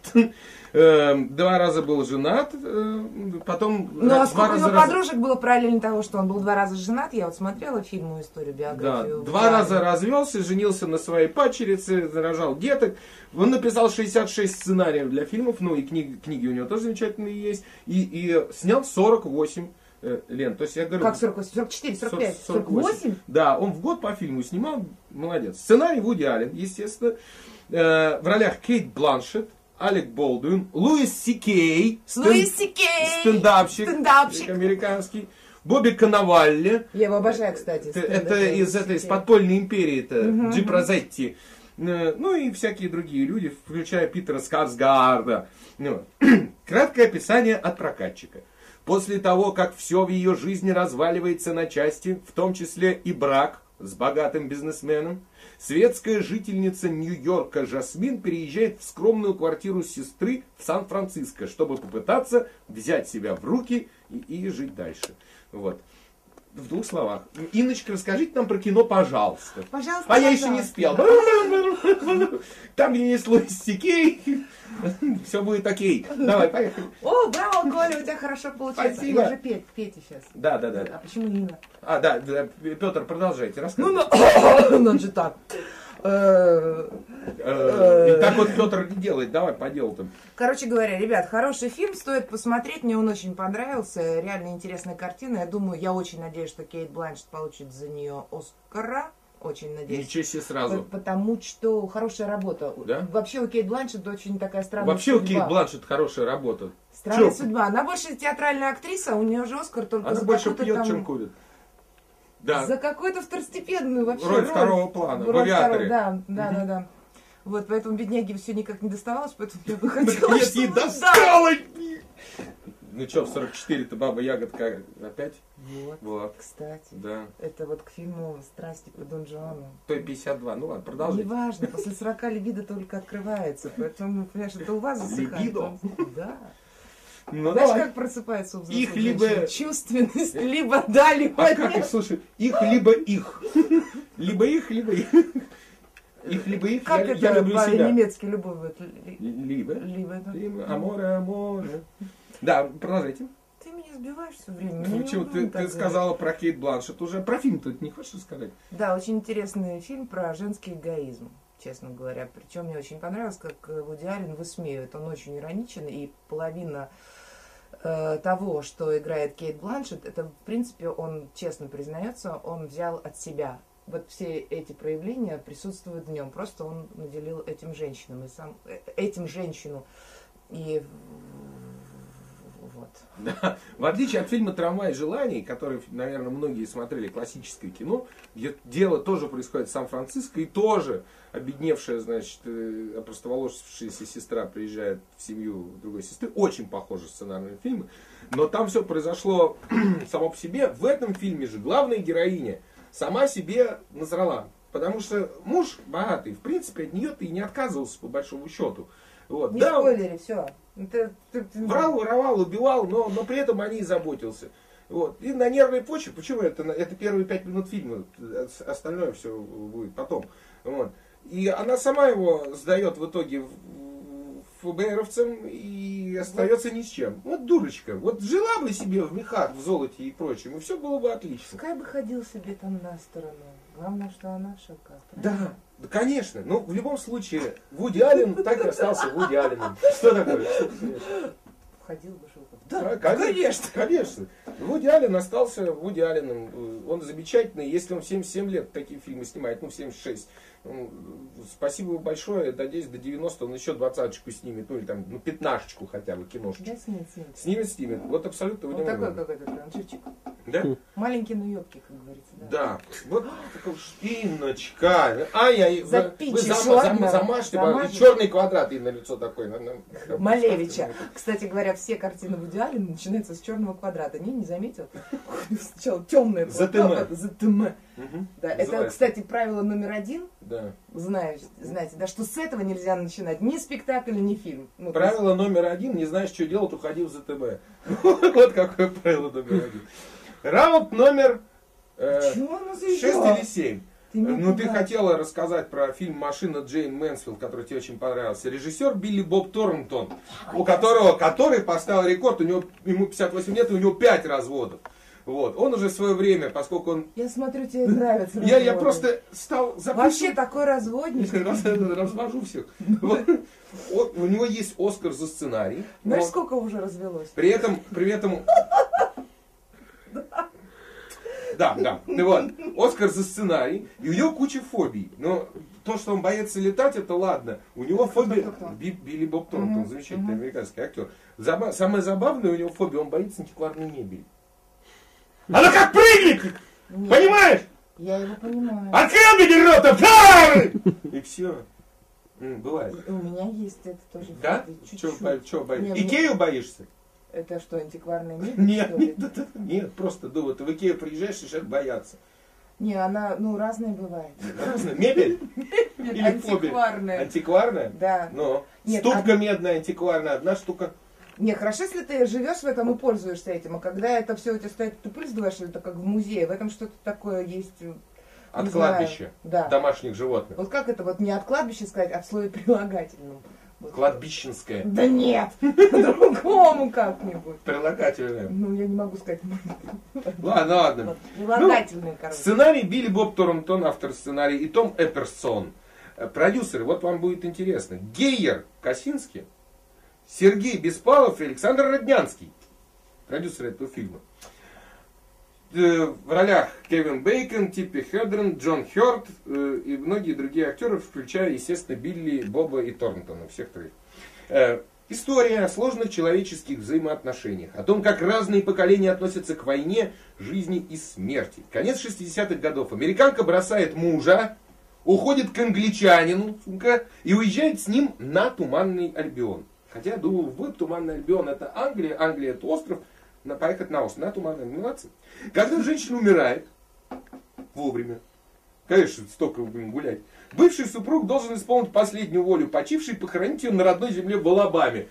Эм, Два раза был женат, э, потом Ну, два а сколько у раза него раз- подружек было параллельно того, что он был два раза женат? Я вот смотрела фильм историю, Да, биографию. два Вуди раза развелся, женился на своей падчерице, рожал деток. Он написал 66 сценариев для фильмов, ну и книги, книги у него тоже замечательные есть. И, и снял 48 э, лент. То есть я говорю... Как 48? 44, 45, 48. 48? Да, он в год по фильму снимал, молодец. Сценарий Вуди Аллен, естественно. Э, в ролях Кейт Бланшетт, Алек Болдуин, Луис Си Кей, стен- Луис Си.Кей. стендапщик, Стендапщик. американский, Бобби Коновалли, Я его обожаю, кстати. это, стендап. это из этой из Си.Кей. подпольной империи, это Джип Розетти. Э, Ну и всякие другие люди, включая Питера Скарсгарда. Ну, Краткое описание от прокатчика. После того, как все в ее жизни разваливается на части, в том числе и брак с богатым бизнесменом, светская жительница Нью-Йорка Жасмин переезжает в скромную квартиру сестры в Сан-Франциско, чтобы попытаться взять себя в руки и, и жить дальше. Вот. В двух словах. Инночка, расскажите нам про кино, пожалуйста. Пожалуйста, А я еще не спел. Там, есть Луис Сикей, все будет окей. Давай, поехали. О, браво, Коля, у тебя хорошо получается. Спасибо. Я же Петь, Петя сейчас. Да, да, да. А почему Нина? А, да, да, Петр, продолжайте, Ну, рассказывайте. ну, ну же так. Э, Э, И так вот Петр не делает. Давай по делу там. Короче говоря, ребят, хороший фильм, стоит посмотреть, мне он очень понравился, реально интересная картина. Я думаю, я очень надеюсь, что Кейт Бланшет получит за нее Оскара. Очень надеюсь. Ничего себе сразу. Потому что хорошая работа. Да? Вообще у Кейт Бланшет очень такая странная Вообще у судьба. Кейт Бланшет хорошая работа. Странная Чё? судьба. Она больше театральная актриса, у нее же Оскар только Она больше пьет, там... чем курит. Да. За какую-то второстепенную вообще Роль второго плана, в Роль авиаторе. второго, Да, да, да, да. Вот, поэтому бедняге все никак не доставалось, поэтому я бы хотела, чтобы- Да. досталось! Ну что, в 44-то баба ягодка опять? Вот, Вот. кстати. Да. Это вот к фильму «Страсти по Дон Жуану». То и 52. Ну ладно, продолжите. Неважно, после 40 либидо только открывается, поэтому, понимаешь, это у вас засыхает. Либидо? Да. Ну Знаешь, давай. как просыпается у взрослых Их либо-? Чувственность, либо да, либо А как их, слушай, их либо их. Либо их, либо их. Их либо их, Как я, я это люблю себя. по-немецки любовь? Либо. Либо, да. Либо. Аморе, аморе. Да, продолжайте. Ты меня сбиваешь все время. Ну я чего, ты, ты сказала про Кейт Бланшет уже. Про фильм-то не хочешь рассказать? Да, очень интересный фильм про женский эгоизм, честно говоря. Причем мне очень понравилось, как э, Вуди Аллен высмеивает. Он очень ироничен, и половина того, что играет Кейт Бланшет, это, в принципе, он честно признается, он взял от себя. Вот все эти проявления присутствуют в нем. Просто он наделил этим женщинам и сам э, этим женщину. И вот. Да. В отличие от фильма «Трамвай желаний», который, наверное, многие смотрели, классическое кино, где дело тоже происходит в Сан-Франциско, и тоже обедневшая, значит, э, опростоволосившаяся сестра приезжает в семью другой сестры. Очень похожи сценарные фильмы. Но там все произошло само по себе. В этом фильме же главная героиня сама себе назрала. Потому что муж богатый, в принципе, от нее ты и не отказывался, по большому счету. Вот. Не Да, спойлери, все. Врал, воровал, убивал, но, но при этом о ней заботился. Вот. И на нервной почве, почему это, это первые пять минут фильма, остальное все будет потом. Вот. И она сама его сдает в итоге ФБРовцам и остается ни с чем. Вот дурочка. Вот жила бы себе в мехах, в золоте и прочем, и все было бы отлично. Пускай бы ходил себе там на сторону. Главное, что она в шелках. Да, да, конечно. Но в любом случае, Вуди Аллен так и остался Вуди Алленом. Что такое? Что ты смеешься? Ходил бы в шелках. Да, конечно, конечно. Вуди Аллен остался Вуди Алленом. Он замечательный. Если он в 77 лет такие фильмы снимает, ну, в 76, ну, спасибо ему большое. Надеюсь, до 90 он еще двадцаточку снимет, ну, или там, ну, пятнашечку хотя бы, киношечку. Да, снимет, снимет. Снимет, снимет. Вот абсолютно Вот такой какой-то транжирчик. Да? Маленький, но ёбкий, как говорится. Да. Да. Вот Инночка. Ай-яй, вы, зам- замажьте, Замажешь. и черный квадрат и на лицо такой. Малевича. Кстати говоря, все картины Вуди Аллена начинаются с черного квадрата. Не, не заметил? Сначала темное. ЗТМ. ЗТМ. Да, это, кстати, правило номер один. Да. Знаете, знаете, да, что с этого нельзя начинать ни спектакль, ни фильм. Ну, Правило номер один, не знаешь, что делать, уходи в ЗТБ. Вот какое правило номер один. Раунд номер есть- 6 заиграла? или 7. Ты не Ну, ты хотела рассказать про фильм «Машина» Джейн Мэнсфилд, который тебе очень понравился. Режиссер Билли Боб Торнтон, у которого, который поставил рекорд, у него, ему 58 лет, и у него 5 разводов. Вот. Он уже в свое время, поскольку он... Я смотрю, тебе нравится. Я, я просто стал записывать... Вообще такой разводник. Раз- развожу всех. Вот. У него есть Оскар за сценарий. Знаешь, сколько уже развелось? При этом, при этом... Да, да. Вот, Оскар за сценарий, и у него куча фобий. Но то, что он боится летать, это ладно. У него фобия... кто, кто? Би- Билли Боб Торнтон, замечательный американский актер. Заба- Самое забавное у него фобия, он боится антикварной мебели. Она как прыгнет! Нет, Понимаешь? Я его понимаю. Открыл мне рот, а! И все. Бывает. У меня есть это тоже. Да? Чего бо- боишься? Мне- Икею боишься? Это что, антикварная мебель? Нет, нет, это- нет, просто, ну вот в Икею приезжаешь, и человек боятся. Не, она, ну, разная бывает. Разное. Мебель? Или? Антикварная. Антикварная? Да. Но. Нет, Ступка медная, антикварная, одна штука. Не, хорошо, если ты живешь в этом и пользуешься этим, а когда это все у тебя стоит, ты пыль сдуваешь, это как в музее, в этом что-то такое есть. э, От кладбища. Да. Домашних животных. Вот как это вот не от кладбища сказать, а в слове прилагательном? Вот. Кладбищенская. Да нет, по-другому как-нибудь. Прилагательная. Ну, я не могу сказать. Ладно, ладно. Прилагательное, короче. Сценарий Билли Боб Торнтон, автор сценария, и Том Эперсон. Э, Продюсеры, вот вам будет интересно. Гейер Косинский, Сергей Беспалов и Александр Роднянский. Продюсеры этого фильма. Э, В ролях Кевин Бейкон, Типпи Хедрон, Джон Хёрд э, и многие другие актеры, включая, естественно, Билли, Боба и Торнтона, всех троих. Э, История о сложных человеческих взаимоотношениях, о том, как разные поколения относятся к войне, жизни и смерти. Конец 60-х годов. Американка бросает мужа, уходит к англичанину сука, и уезжает с ним на Туманный Альбион. Хотя, я думаю, вот Туманный Альбион это Англия, Англия это остров, на, поехать на остров, на Туманный Альбион. Когда женщина умирает, вовремя, конечно, столько будем гулять, бывший супруг должен исполнить последнюю волю почившей и похоронить ее на родной земле в Алабаме.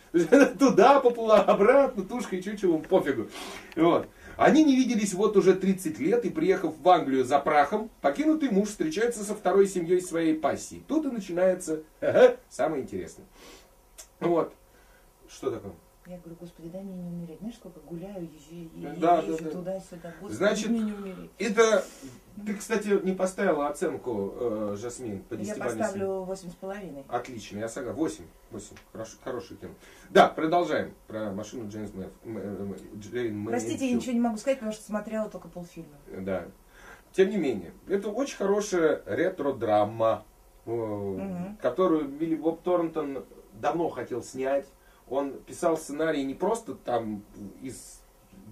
Туда поплыла, обратно, тушка и чучелом, пофигу. Вот. Они не виделись вот уже 30 лет, и приехав в Англию за прахом, покинутый муж встречается со второй семьей своей пассии. Тут и начинается самое интересное. Вот. Что такое? Я говорю, господи, дай мне не умереть. Знаешь, сколько гуляю, езжу, езжу, Да, да, да. туда-сюда. Господи, Значит, дай мне не умереть. Это, ты, кстати, не поставила оценку, э, Жасмин, по Я десятибалльной поставлю восемь с половиной. Отлично, я согласен. 8. 8. Хорош, хороший тема. Да, продолжаем про машину Джеймс Мэв. М- м- Джейн Простите, я ничего не могу сказать, потому что смотрела только полфильма. Да. Тем не менее, это очень хорошая ретро-драма, Мгм. которую Билли Боб Торнтон давно хотел снять. Он писал сценарий не просто там из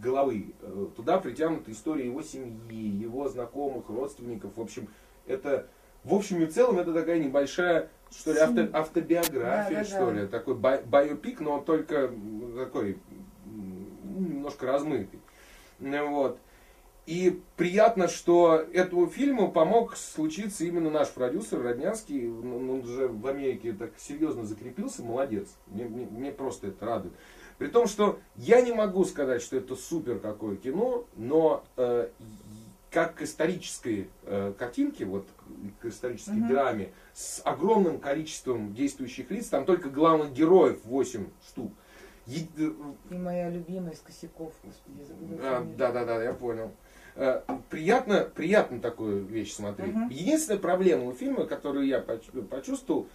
головы. Э, Туда притянуты истории его семьи, его знакомых, родственников. В общем, это в общем и целом это такая небольшая, что ли, авто- автобиография, Да, да, что да. ли, такой бай- байопик, но он только такой немножко размытый. Вот. И приятно, что этому фильму помог случиться именно наш продюсер Роднянский. Он уже в Америке так серьезно закрепился, молодец. Мне, мне- мне просто это радует. При том, что я не могу сказать, что это супер какое кино, но э, как к исторической э, картинке, вот к исторической Мгм. драме, с огромным количеством действующих лиц, там только главных героев 8 штук. Э, И моя любимая из косяков, господи, я забыла а, да, да, да, я понял. Э, Приятно, приятно такую вещь смотреть. Мгм. Единственная проблема у фильма, которую я поч- почувствовал,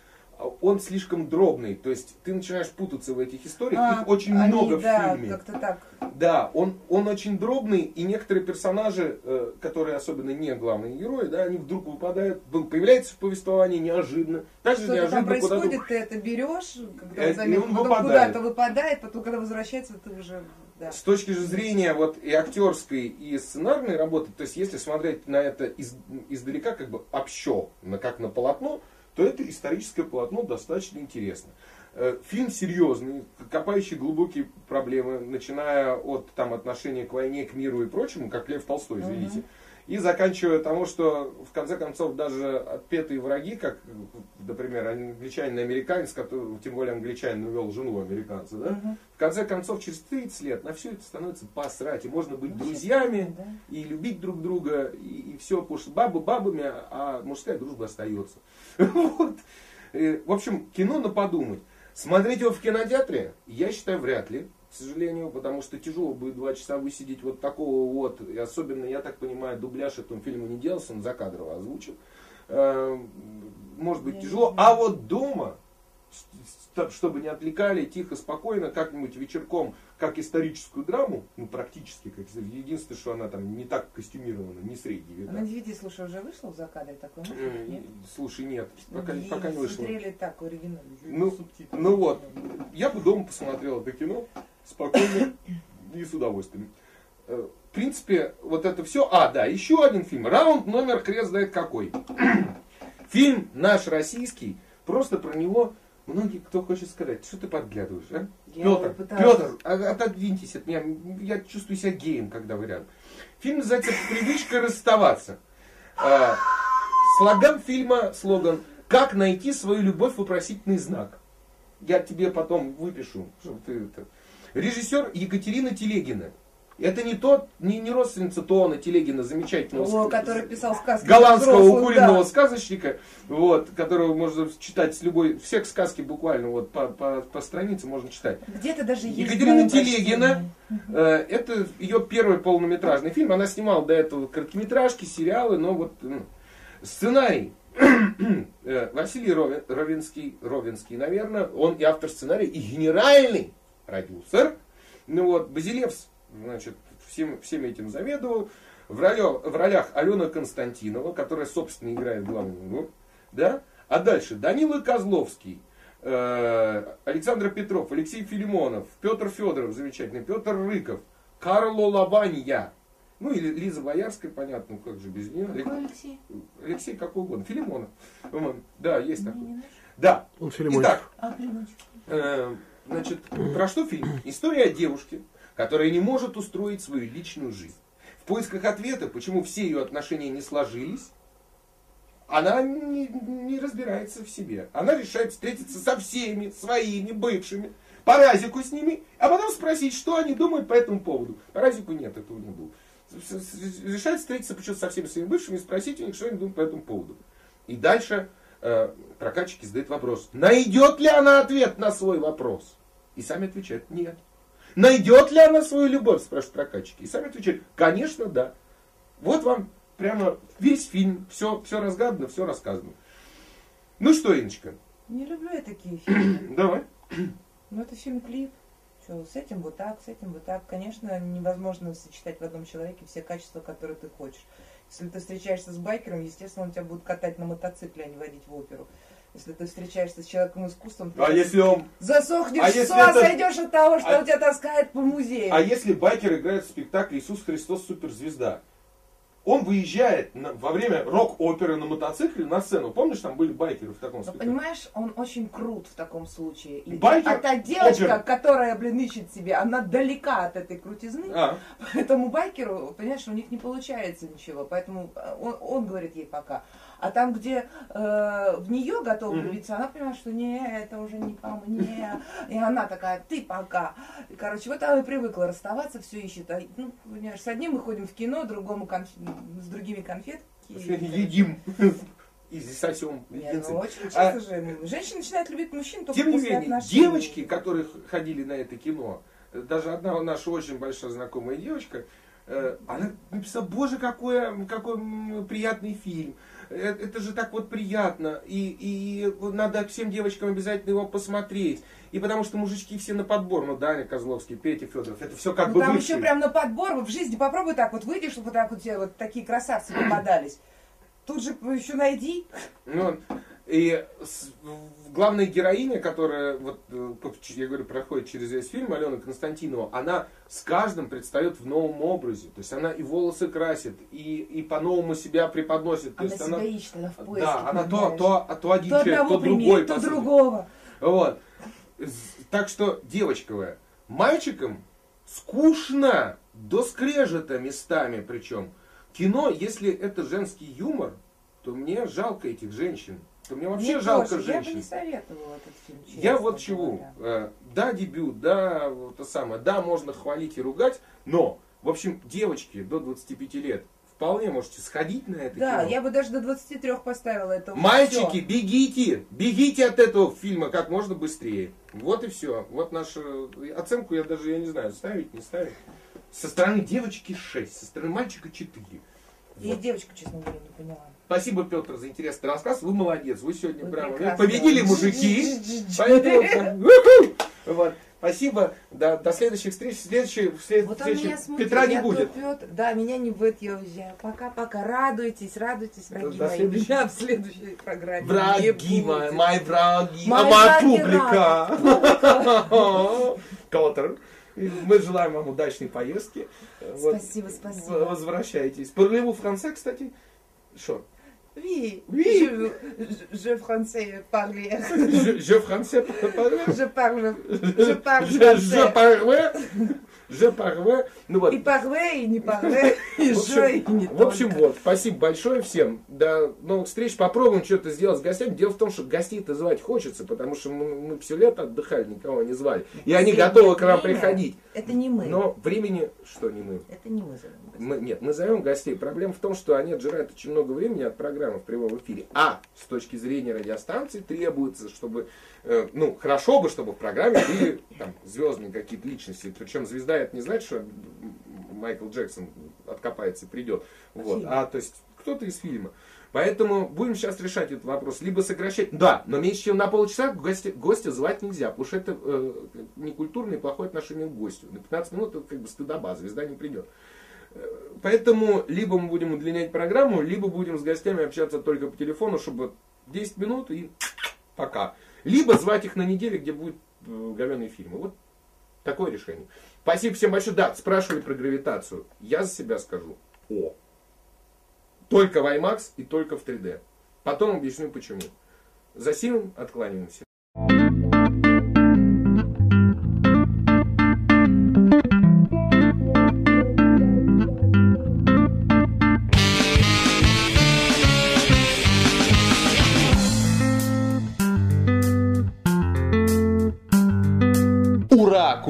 он слишком дробный. То есть ты начинаешь путаться в этих историях. А, Их очень они, много да, в фильме. как-то так. Да, он, он очень дробный, и некоторые персонажи, э, которые особенно не главные герои, да, они вдруг выпадают, появляются в повествовании неожиданно. Также Что-то там неожиданно куда-то происходит, ты это берешь, когда Э, он и заметил, он потом выпадает. куда-то выпадает, потом когда возвращается, ты уже... Да. С точки же зрения вот и актерской, и сценарной работы, то есть если смотреть на это из- издалека, как бы общо, на, как на полотно, то это историческое полотно достаточно интересно. Э, Фильм серьезный, копающий глубокие проблемы, начиная от там, отношения к войне, к миру и прочему, как Лев Толстой, извините, и заканчивая тому, что в конце концов даже отпетые враги, как, например, англичанин и американец, который, тем более англичанин увел жену американца, да, Мгм. в конце концов, через 30 лет на все это становится посрать. И можно быть Ну, друзьями, да. и любить друг друга, и, все, потому что бабы бабами, а мужская дружба остается. Вот. Э, В общем, кино на подумать. Смотреть его в кинотеатре, я считаю, вряд ли, к сожалению, потому что тяжело будет два часа высидеть вот такого вот, и особенно, я так понимаю, дубляж этому фильму не делался, он закадрово озвучил. Э, Может быть тяжело. А вот дома, чтобы не отвлекали, тихо, спокойно, как-нибудь вечерком, как историческую драму, ну, практически, как единственное, что она там не так костюмирована, не средние А на века. DVD, слушай, уже вышло в закадре такое? М, Нет? Слушай, нет, пока, И пока не вышло. Смотрели так, оригинально. Ну. Ну вот, я бы дома посмотрел это кино спокойно и с удовольствием. Э, В принципе, вот это все. А, да, еще один фильм. Раунд номер крест знает какой. Фильм наш российский. Просто про него многие кто хочет сказать. Что ты подглядываешь, а? Я Петр, Петр, а- отодвиньтесь от меня. Я чувствую себя геем, когда вы рядом. Фильм называется «Привычка расставаться». А, Слоган фильма, слоган «Как найти свою любовь? Вопросительный знак». Я тебе потом выпишу, чтобы ты это... Режиссер Екатерина Телегина. Это не тот, не, не родственница Туона Телегина, замечательного О, ск- который писал сказки. голландского взрослых, укуренного да. сказочника, вот, которого можно читать с любой, всех сказки буквально вот по, по, по странице можно читать. Где-то даже есть. Екатерина Телегина, э, это ее первый полнометражный фильм. Она снимала до этого короткометражки, сериалы, но вот ну, сценарий э, Василий Ровен- Ровенский, Ровенский, наверное, он и автор сценария, и генеральный продюсер. Ну вот, Базилевс, значит, всем, всем этим заведовал. В, ролё- в ролях Алена Константинова, которая, собственно, играет главную роль. Да? А дальше Данила Козловский, э, Александр Петров, Алексей Филимонов, Петр Федоров, замечательный, Петр Рыков, Карло Лаванья, ну или Лиза Боярская, понятно, ну как же без нее. Какой Алексей? Алексей какой угодно, Филимонов. Да, есть такой. Да. Он Филимонович. Итак, А, э, значит, про что фильм? История о девушке, которая не может устроить свою личную жизнь. В поисках ответа, почему все ее отношения не сложились, она не, не разбирается в себе. Она решает встретиться со всеми своими бывшими, по разику с ними, а потом спросить, что они думают по этому поводу. По разику нет, этого не было. Решает встретиться почему-то со всеми своими бывшими и спросить у них, что они думают по этому поводу. И дальше э, задают вопрос, найдет ли она ответ на свой вопрос? И сами отвечают, нет. Найдет ли она свою любовь, спрашивают прокатчики. И сами отвечают, конечно, да. Вот вам прямо весь фильм, все, все разгадано, все рассказано. Ну что, Иночка, Не люблю я такие фильмы. давай. Ну, это фильм-клип. Что, с этим вот так, с этим вот так. Конечно, невозможно сочетать в одном человеке все качества, которые ты хочешь. Если ты встречаешься с байкером, естественно, он тебя будет катать на мотоцикле, а не водить в оперу. Если ты встречаешься с человеком искусством, ты А если он... засохнешь, а если это- сойдешь от того, что а- он тебя таскает по музею. А если байкер играет в спектакле «Иисус Христос суперзвезда», он выезжает на- во время рок-оперы на мотоцикле на сцену. Помнишь, там были байкеры в таком Но спектакле? понимаешь, он очень крут в таком случае. И Байкер? а та девочка, Опер. которая, блин, ищет себе, она далека от этой крутизны. А, Поэтому байкеру, понимаешь, у них не получается ничего. Поэтому э, он, он говорит ей пока. А там, где э, в нее готова влюбиться, она понимает, что не, это уже не по мне. И она такая, ты пока. И, короче, вот она и привыкла расставаться, все ищет. А, ну, понимаешь, с одним мы ходим в кино, другому конф- с другими конфетки. едим. И сосем. Не, ну, очень А- часто же женщина начинает любить мужчин только Тем не после менее, отношений. девочки, которые ходили на это кино, даже одна наша очень большая знакомая девочка, она написала, боже, какой, какой приятный фильм. Э, Это же так вот приятно. И, и надо всем девочкам обязательно его посмотреть. И потому что мужички все на подбор. Ну, Даня Козловский, Петя Федоров. Это все как Ну, бы там бывшие. еще прям на подбор, в жизни попробуй так вот выйдешь, чтобы вот так вот тебе вот такие красавцы попадались. Тут же еще найди. Ну, и главная героиня, которая, вот, э, как я говорю, проходит через весь фильм, Алена Константинова, она с каждым предстает в новом образе. То есть она и волосы красит, и, и по-новому себя преподносит. То Она есть себя она, ищет, она в поиске. да, она то, то, а то один то человек, то другой. то другого. Вот. Так что, девочковая, мальчикам скучно, до скрежета местами причем. Кино, если это женский юмор, то мне жалко этих женщин. То мне вообще Мне жалко тоже. Я бы женщин. не советовала этот фильм, Я вот чего. говоря. э, Да, дебют, да, то самое, да, можно хвалить и ругать, но, в общем, девочки до 25 лет вполне можете сходить на это Да, кино. я бы даже до 23 поставила это. Мальчики, всё. бегите! Бегите от этого фильма как можно быстрее. Вот и все. Вот нашу оценку я даже, я не знаю, ставить, не ставить. Со стороны девочки 6, со стороны мальчика 4. И Вот. девочку, честно говоря, не поняла. Спасибо, Петр, за интересный рассказ. Вы молодец. Вы сегодня Вы прямо прекрасны. победили мужики. Поэтому, вот. Спасибо. До, до следующих встреч. Следующий, в след- Вот следующий- меня смотрит, Петра не будет. Петр. Да, меня не будет, я уезжаю. Пока-пока. Радуйтесь, радуйтесь, враги До мои. следующей- Меня в следующей программе Враги мои, мои враги, а моя враги, публика. Петр, мы желаем вам удачной поездки. Вот. Спасибо, спасибо. В- Возвращайтесь. Парлеву франце, кстати. Что? Oui, Oui. Je, je, je français parler. Je, je français parle. Je parle, je parle Je, je français. parle. Je parle. Ну вот. И parler, и не parler, и je, и не в общем, вот, спасибо большое всем. До новых встреч. Попробуем что-то сделать с гостями. Дело в том, что гостей-то звать хочется, потому что мы, мы все лето отдыхали, никого не звали. И они готовы к нам приходить. Это не мы. Но времени, что не мы. Это не мы зовем. Мы- нет, мы зовем гостей. Проблема в том, что они отжирают очень много времени от программы в прямом эфире. А с точки зрения радиостанции требуется, чтобы, ну, хорошо бы, чтобы в программе были там звездные какие-то личности. Причем звезда это не значит, что Майкл Джексон откопается и придет. Вот. А то есть кто-то из фильма. Поэтому будем сейчас решать этот вопрос. Либо сокращать... Да, но меньше, чем на полчаса гостя, гостя звать нельзя, потому что это э, некультурное и плохое отношение к гостю. На 15 минут это как бы стыдоба, звезда не придет. Э, Поэтому либо мы будем удлинять программу, либо будем с гостями общаться только по телефону, чтобы 10 минут и пока. Либо звать их на неделе, где будут э, говяные фильмы. Вот такое решение. Спасибо всем большое. Да, спрашивали про гравитацию. Я за себя скажу. О. Только в IMAX и только в 3D. Потом объясню почему. За сим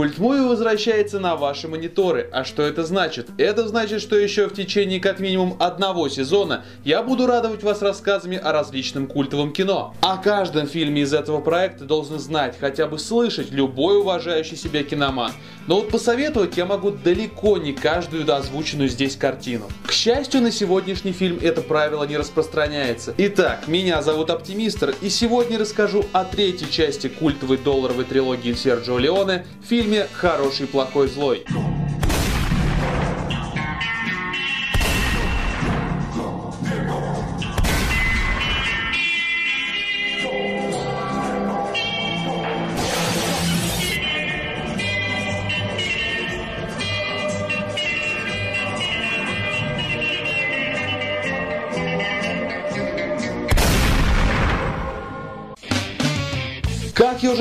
Культмуви возвращается на ваши мониторы. А что это значит? Это значит, что еще в течение как минимум одного сезона я буду радовать вас рассказами о различном культовом кино. О каждом фильме из этого проекта должен знать, хотя бы слышать любой уважающий себя киноман. Но вот посоветовать я могу далеко не каждую озвученную здесь картину. К счастью, на сегодняшний фильм это правило не распространяется. Итак, меня зовут Оптимистр, и сегодня расскажу о третьей части культовой долларовой трилогии Серджио Леоне в фильме «Хороший, плохой, злой».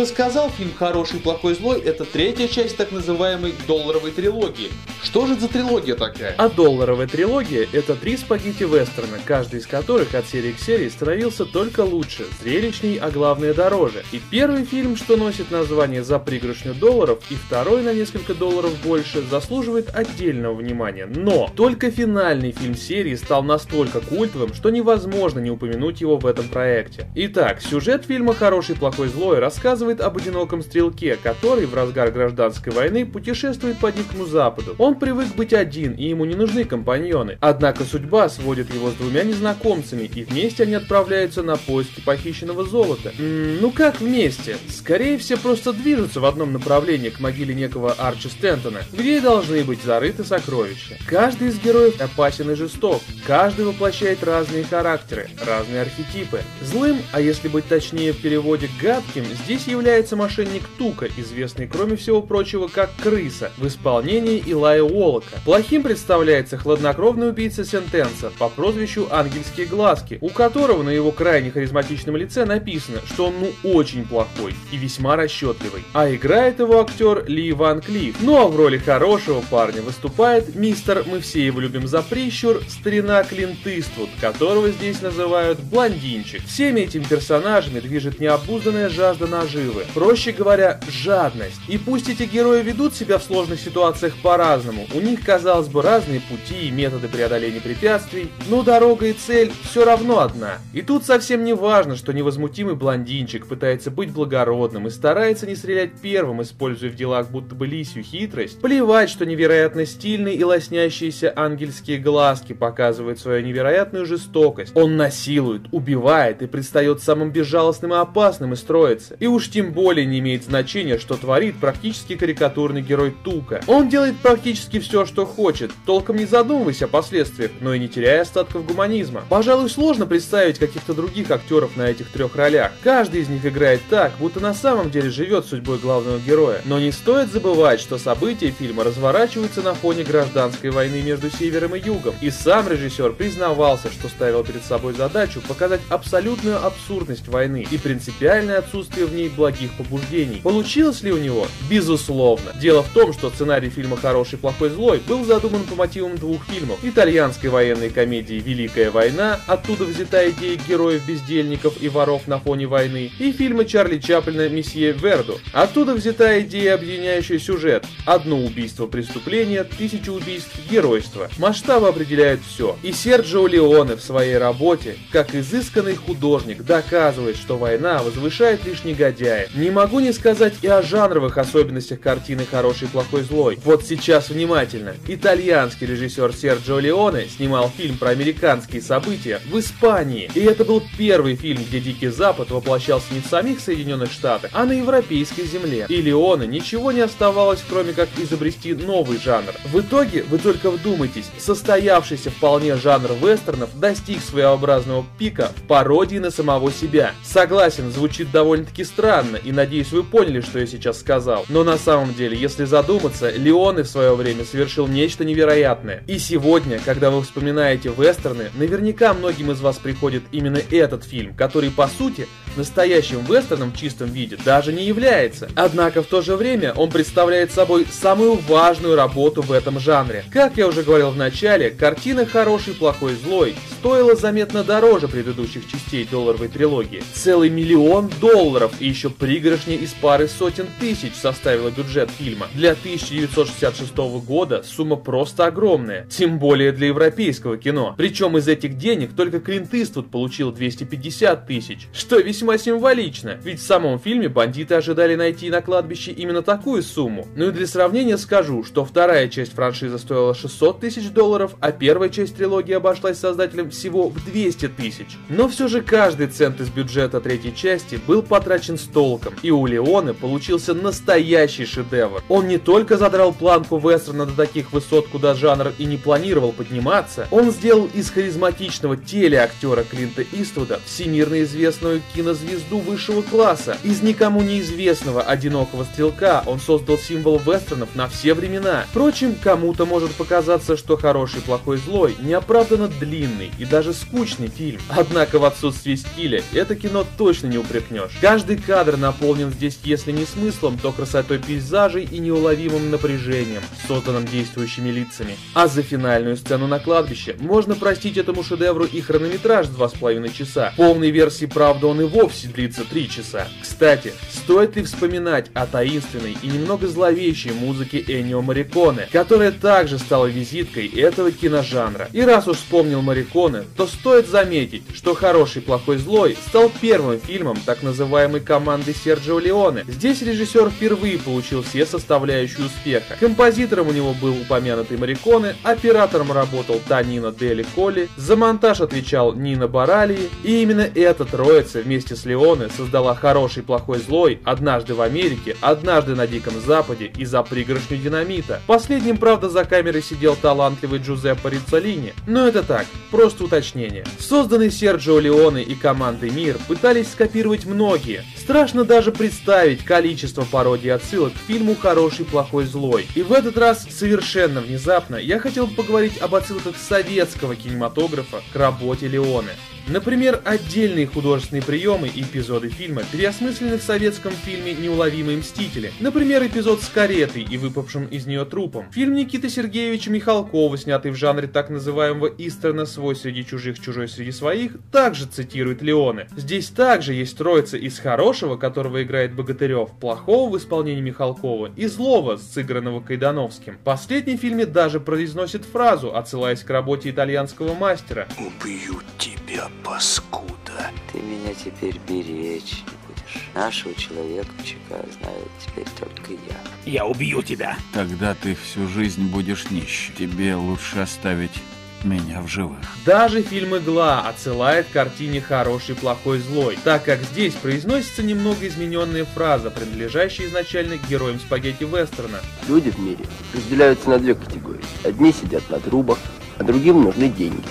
Уже сказал, фильм «Хороший, плохой, злой» — это третья часть так называемой долларовой трилогии. Что же за трилогия такая? А долларовая трилогия – это три спагетти-вестерна, каждый из которых от серии к серии становился только лучше, зрелищней, а главное дороже. И первый фильм, что носит название «За пригоршню долларов», и второй на несколько долларов больше, заслуживает отдельного внимания. Но только финальный фильм серии стал настолько культовым, что невозможно не упомянуть его в этом проекте. Итак, сюжет фильма «Хороший, плохой, злой» рассказывает об одиноком стрелке, который в разгар гражданской войны путешествует по Дикому Западу. Он привык быть один, и ему не нужны компаньоны. Однако судьба сводит его с двумя незнакомцами, и вместе они отправляются на поиски похищенного золота. М, ну как вместе? Скорее все просто движутся в одном направлении к могиле некого Арчи Стентона, где и должны быть зарыты сокровища. Каждый из героев опасен и жесток, каждый воплощает разные характеры, разные архетипы. Злым, а если быть точнее в переводе гадким, здесь является мошенник Тука, известный кроме всего прочего как Крыса, в исполнении Илая Уолока. Плохим представляется хладнокровный убийца Сентенса по прозвищу Ангельские Глазки, у которого на его крайне харизматичном лице написано, что он ну очень плохой и весьма расчетливый. А играет его актер Ли Ван Клифф. Ну а в роли хорошего парня выступает мистер, мы все его любим за прищур, старина Клинт Иствуд, которого здесь называют блондинчик. Всеми этими персонажами движет необузданная жажда наживы. Проще говоря, жадность. И пусть эти герои ведут себя в сложных ситуациях по-разному, у них, казалось бы, разные пути и методы преодоления препятствий, но дорога и цель все равно одна. И тут совсем не важно, что невозмутимый блондинчик пытается быть благородным и старается не стрелять первым, используя в делах будто бы лисью хитрость. Плевать, что невероятно стильные и лоснящиеся ангельские глазки показывают свою невероятную жестокость. Он насилует, убивает и предстает самым безжалостным и опасным из троицы. И уж тем более не имеет значения, что творит практически карикатурный герой Тука. Он делает практически все, что хочет, толком не задумываясь о последствиях, но и не теряя остатков гуманизма. Пожалуй, сложно представить каких-то других актеров на этих трех ролях. Каждый из них играет так, будто на самом деле живет судьбой главного героя. Но не стоит забывать, что события фильма разворачиваются на фоне гражданской войны между севером и югом. И сам режиссер признавался, что ставил перед собой задачу показать абсолютную абсурдность войны и принципиальное отсутствие в ней благих побуждений. Получилось ли у него? Безусловно. Дело в том, что сценарий фильма «Хороший, плохой, злой» был задуман по мотивам двух фильмов. Итальянской военной комедии «Великая война», оттуда взята идея героев-бездельников и воров на фоне войны, и фильма Чарли Чаплина «Месье Верду». Оттуда взята идея, объединяющая сюжет. Одно убийство преступления, тысяча убийств геройства. Масштабы определяют все. И Серджио Леоне в своей работе, как изысканный художник, доказывает, что война возвышает лишь негодяя. Не могу не сказать и о жанровых особенностях картины «Хороший, плохой, злой». Вот сейчас внимание внимательно. Итальянский режиссер Серджио Леоне снимал фильм про американские события в Испании. И это был первый фильм, где Дикий Запад воплощался не в самих Соединенных Штатах, а на европейской земле. И Леоне ничего не оставалось, кроме как изобрести новый жанр. В итоге, вы только вдумайтесь, состоявшийся вполне жанр вестернов достиг своеобразного пика в пародии на самого себя. Согласен, звучит довольно-таки странно, и надеюсь вы поняли, что я сейчас сказал. Но на самом деле, если задуматься, Леоне в свое время совершил нечто невероятное. И сегодня, когда вы вспоминаете вестерны, наверняка многим из вас приходит именно этот фильм, который по сути настоящим вестерном в чистом виде даже не является. Однако в то же время он представляет собой самую важную работу в этом жанре. Как я уже говорил в начале, картина «Хороший, плохой, злой» стоила заметно дороже предыдущих частей долларовой трилогии. Целый миллион долларов и еще пригоршни из пары сотен тысяч составила бюджет фильма. Для 1966 года сумма просто огромная, тем более для европейского кино. Причем из этих денег только Клинт Иствуд получил 250 тысяч, что весьма символично, ведь в самом фильме бандиты ожидали найти на кладбище именно такую сумму. Ну и для сравнения скажу, что вторая часть франшизы стоила 600 тысяч долларов, а первая часть трилогии обошлась создателям всего в 200 тысяч. Но все же каждый цент из бюджета третьей части был потрачен с толком, и у Леоны получился настоящий шедевр. Он не только задрал планку до таких высот, куда жанр и не планировал подниматься, он сделал из харизматичного телеактера Клинта Иствуда всемирно известную кинозвезду высшего класса. Из никому неизвестного одинокого стрелка он создал символ вестернов на все времена. Впрочем, кому-то может показаться, что хороший, плохой, злой неоправданно длинный и даже скучный фильм. Однако в отсутствии стиля это кино точно не упрекнешь. Каждый кадр наполнен здесь, если не смыслом, то красотой пейзажей и неуловимым напряжением, созданным действующими лицами. А за финальную сцену на кладбище можно простить этому шедевру и хронометраж 2,5 часа. В полной версии, правда, он и вовсе длится 3 часа. Кстати, стоит ли вспоминать о таинственной и немного зловещей музыке Эннио Мариконе, которая также стала визиткой этого киножанра. И раз уж вспомнил Мариконе, то стоит заметить, что «Хороший, плохой, злой» стал первым фильмом так называемой команды Серджио Леоне. Здесь режиссер впервые получил все составляющие успеха. Композитором него был упомянутый Мариконе, оператором работал Танино Дели Колли, за монтаж отвечал Нина Баралии, и именно эта троица вместе с Леоне создала «Хороший, плохой, злой», «Однажды в Америке», «Однажды на Диком Западе» и «За пригоршню динамита». Последним, правда, за камерой сидел талантливый Джузеппе Риццолини, но это так, просто уточнение. Созданный Серджио Леоне и командой Мир пытались скопировать многие. Страшно даже представить количество пародий отсылок к фильму «Хороший, плохой, злой». И в этот раз, совершенно внезапно, я хотел бы поговорить об отсылках советского кинематографа к работе Леоне. Например, отдельные художественные приемы и эпизоды фильма переосмыслены в советском фильме «Неуловимые мстители». Например, эпизод с каретой и выпавшим из нее трупом. Фильм Никиты Сергеевича Михалкова, снятый в жанре так называемого «Истерна свой среди чужих, чужой среди своих», также цитирует Леоне. Здесь также есть троица из хорошего, которого играет Богатырев, плохого в исполнении Михалкова и злого, сыгранного Кайдановским. В последнем фильме даже произносит фразу, отсылаясь к работе итальянского мастера. Убью тебя, паскуда. Ты меня теперь беречь не будешь. Нашего человека-чека знаю теперь только я. Я убью тебя. Тогда ты всю жизнь будешь нищ. Тебе лучше оставить меня в живых. Даже фильм «Игла» отсылает к картине «Хороший, плохой, злой», так как здесь произносится немного измененная фраза, принадлежащая изначально героям спагетти-вестерна. Люди в мире разделяются на две категории. Одни сидят на трубах, а другим нужны деньги.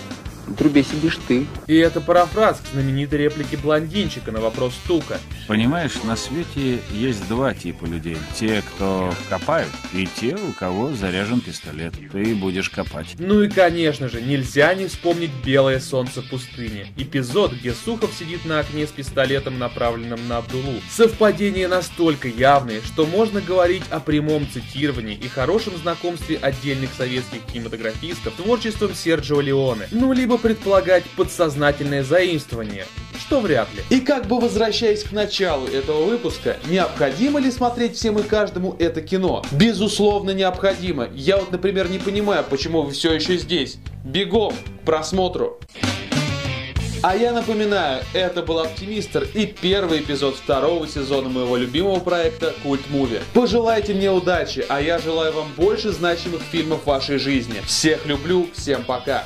Трубе сидишь ты. И это парафраз к знаменитой реплике блондинчика на вопрос Тука. Понимаешь, на свете есть два типа людей. Те, кто копают, и те, у кого заряжен пистолет. Ты будешь копать. Ну и конечно же, нельзя не вспомнить «Белое солнце пустыни». Эпизод, где Сухов сидит на окне с пистолетом, направленным на Абдулу. Совпадения настолько явные, что можно говорить о прямом цитировании и хорошем знакомстве отдельных советских кинематографистов творчеством Серджио Леоне. Ну, либо предполагать подсознательное заимствование, что вряд ли. И как бы возвращаясь к началу этого выпуска, необходимо ли смотреть всем и каждому это кино? Безусловно, необходимо. Я вот, например, не понимаю, почему вы все еще здесь. Бегом к просмотру. А я напоминаю, это был Оптимистр и первый эпизод второго сезона моего любимого проекта Культ Муви. Пожелайте мне удачи, а я желаю вам больше значимых фильмов в вашей жизни. Всех люблю, всем пока.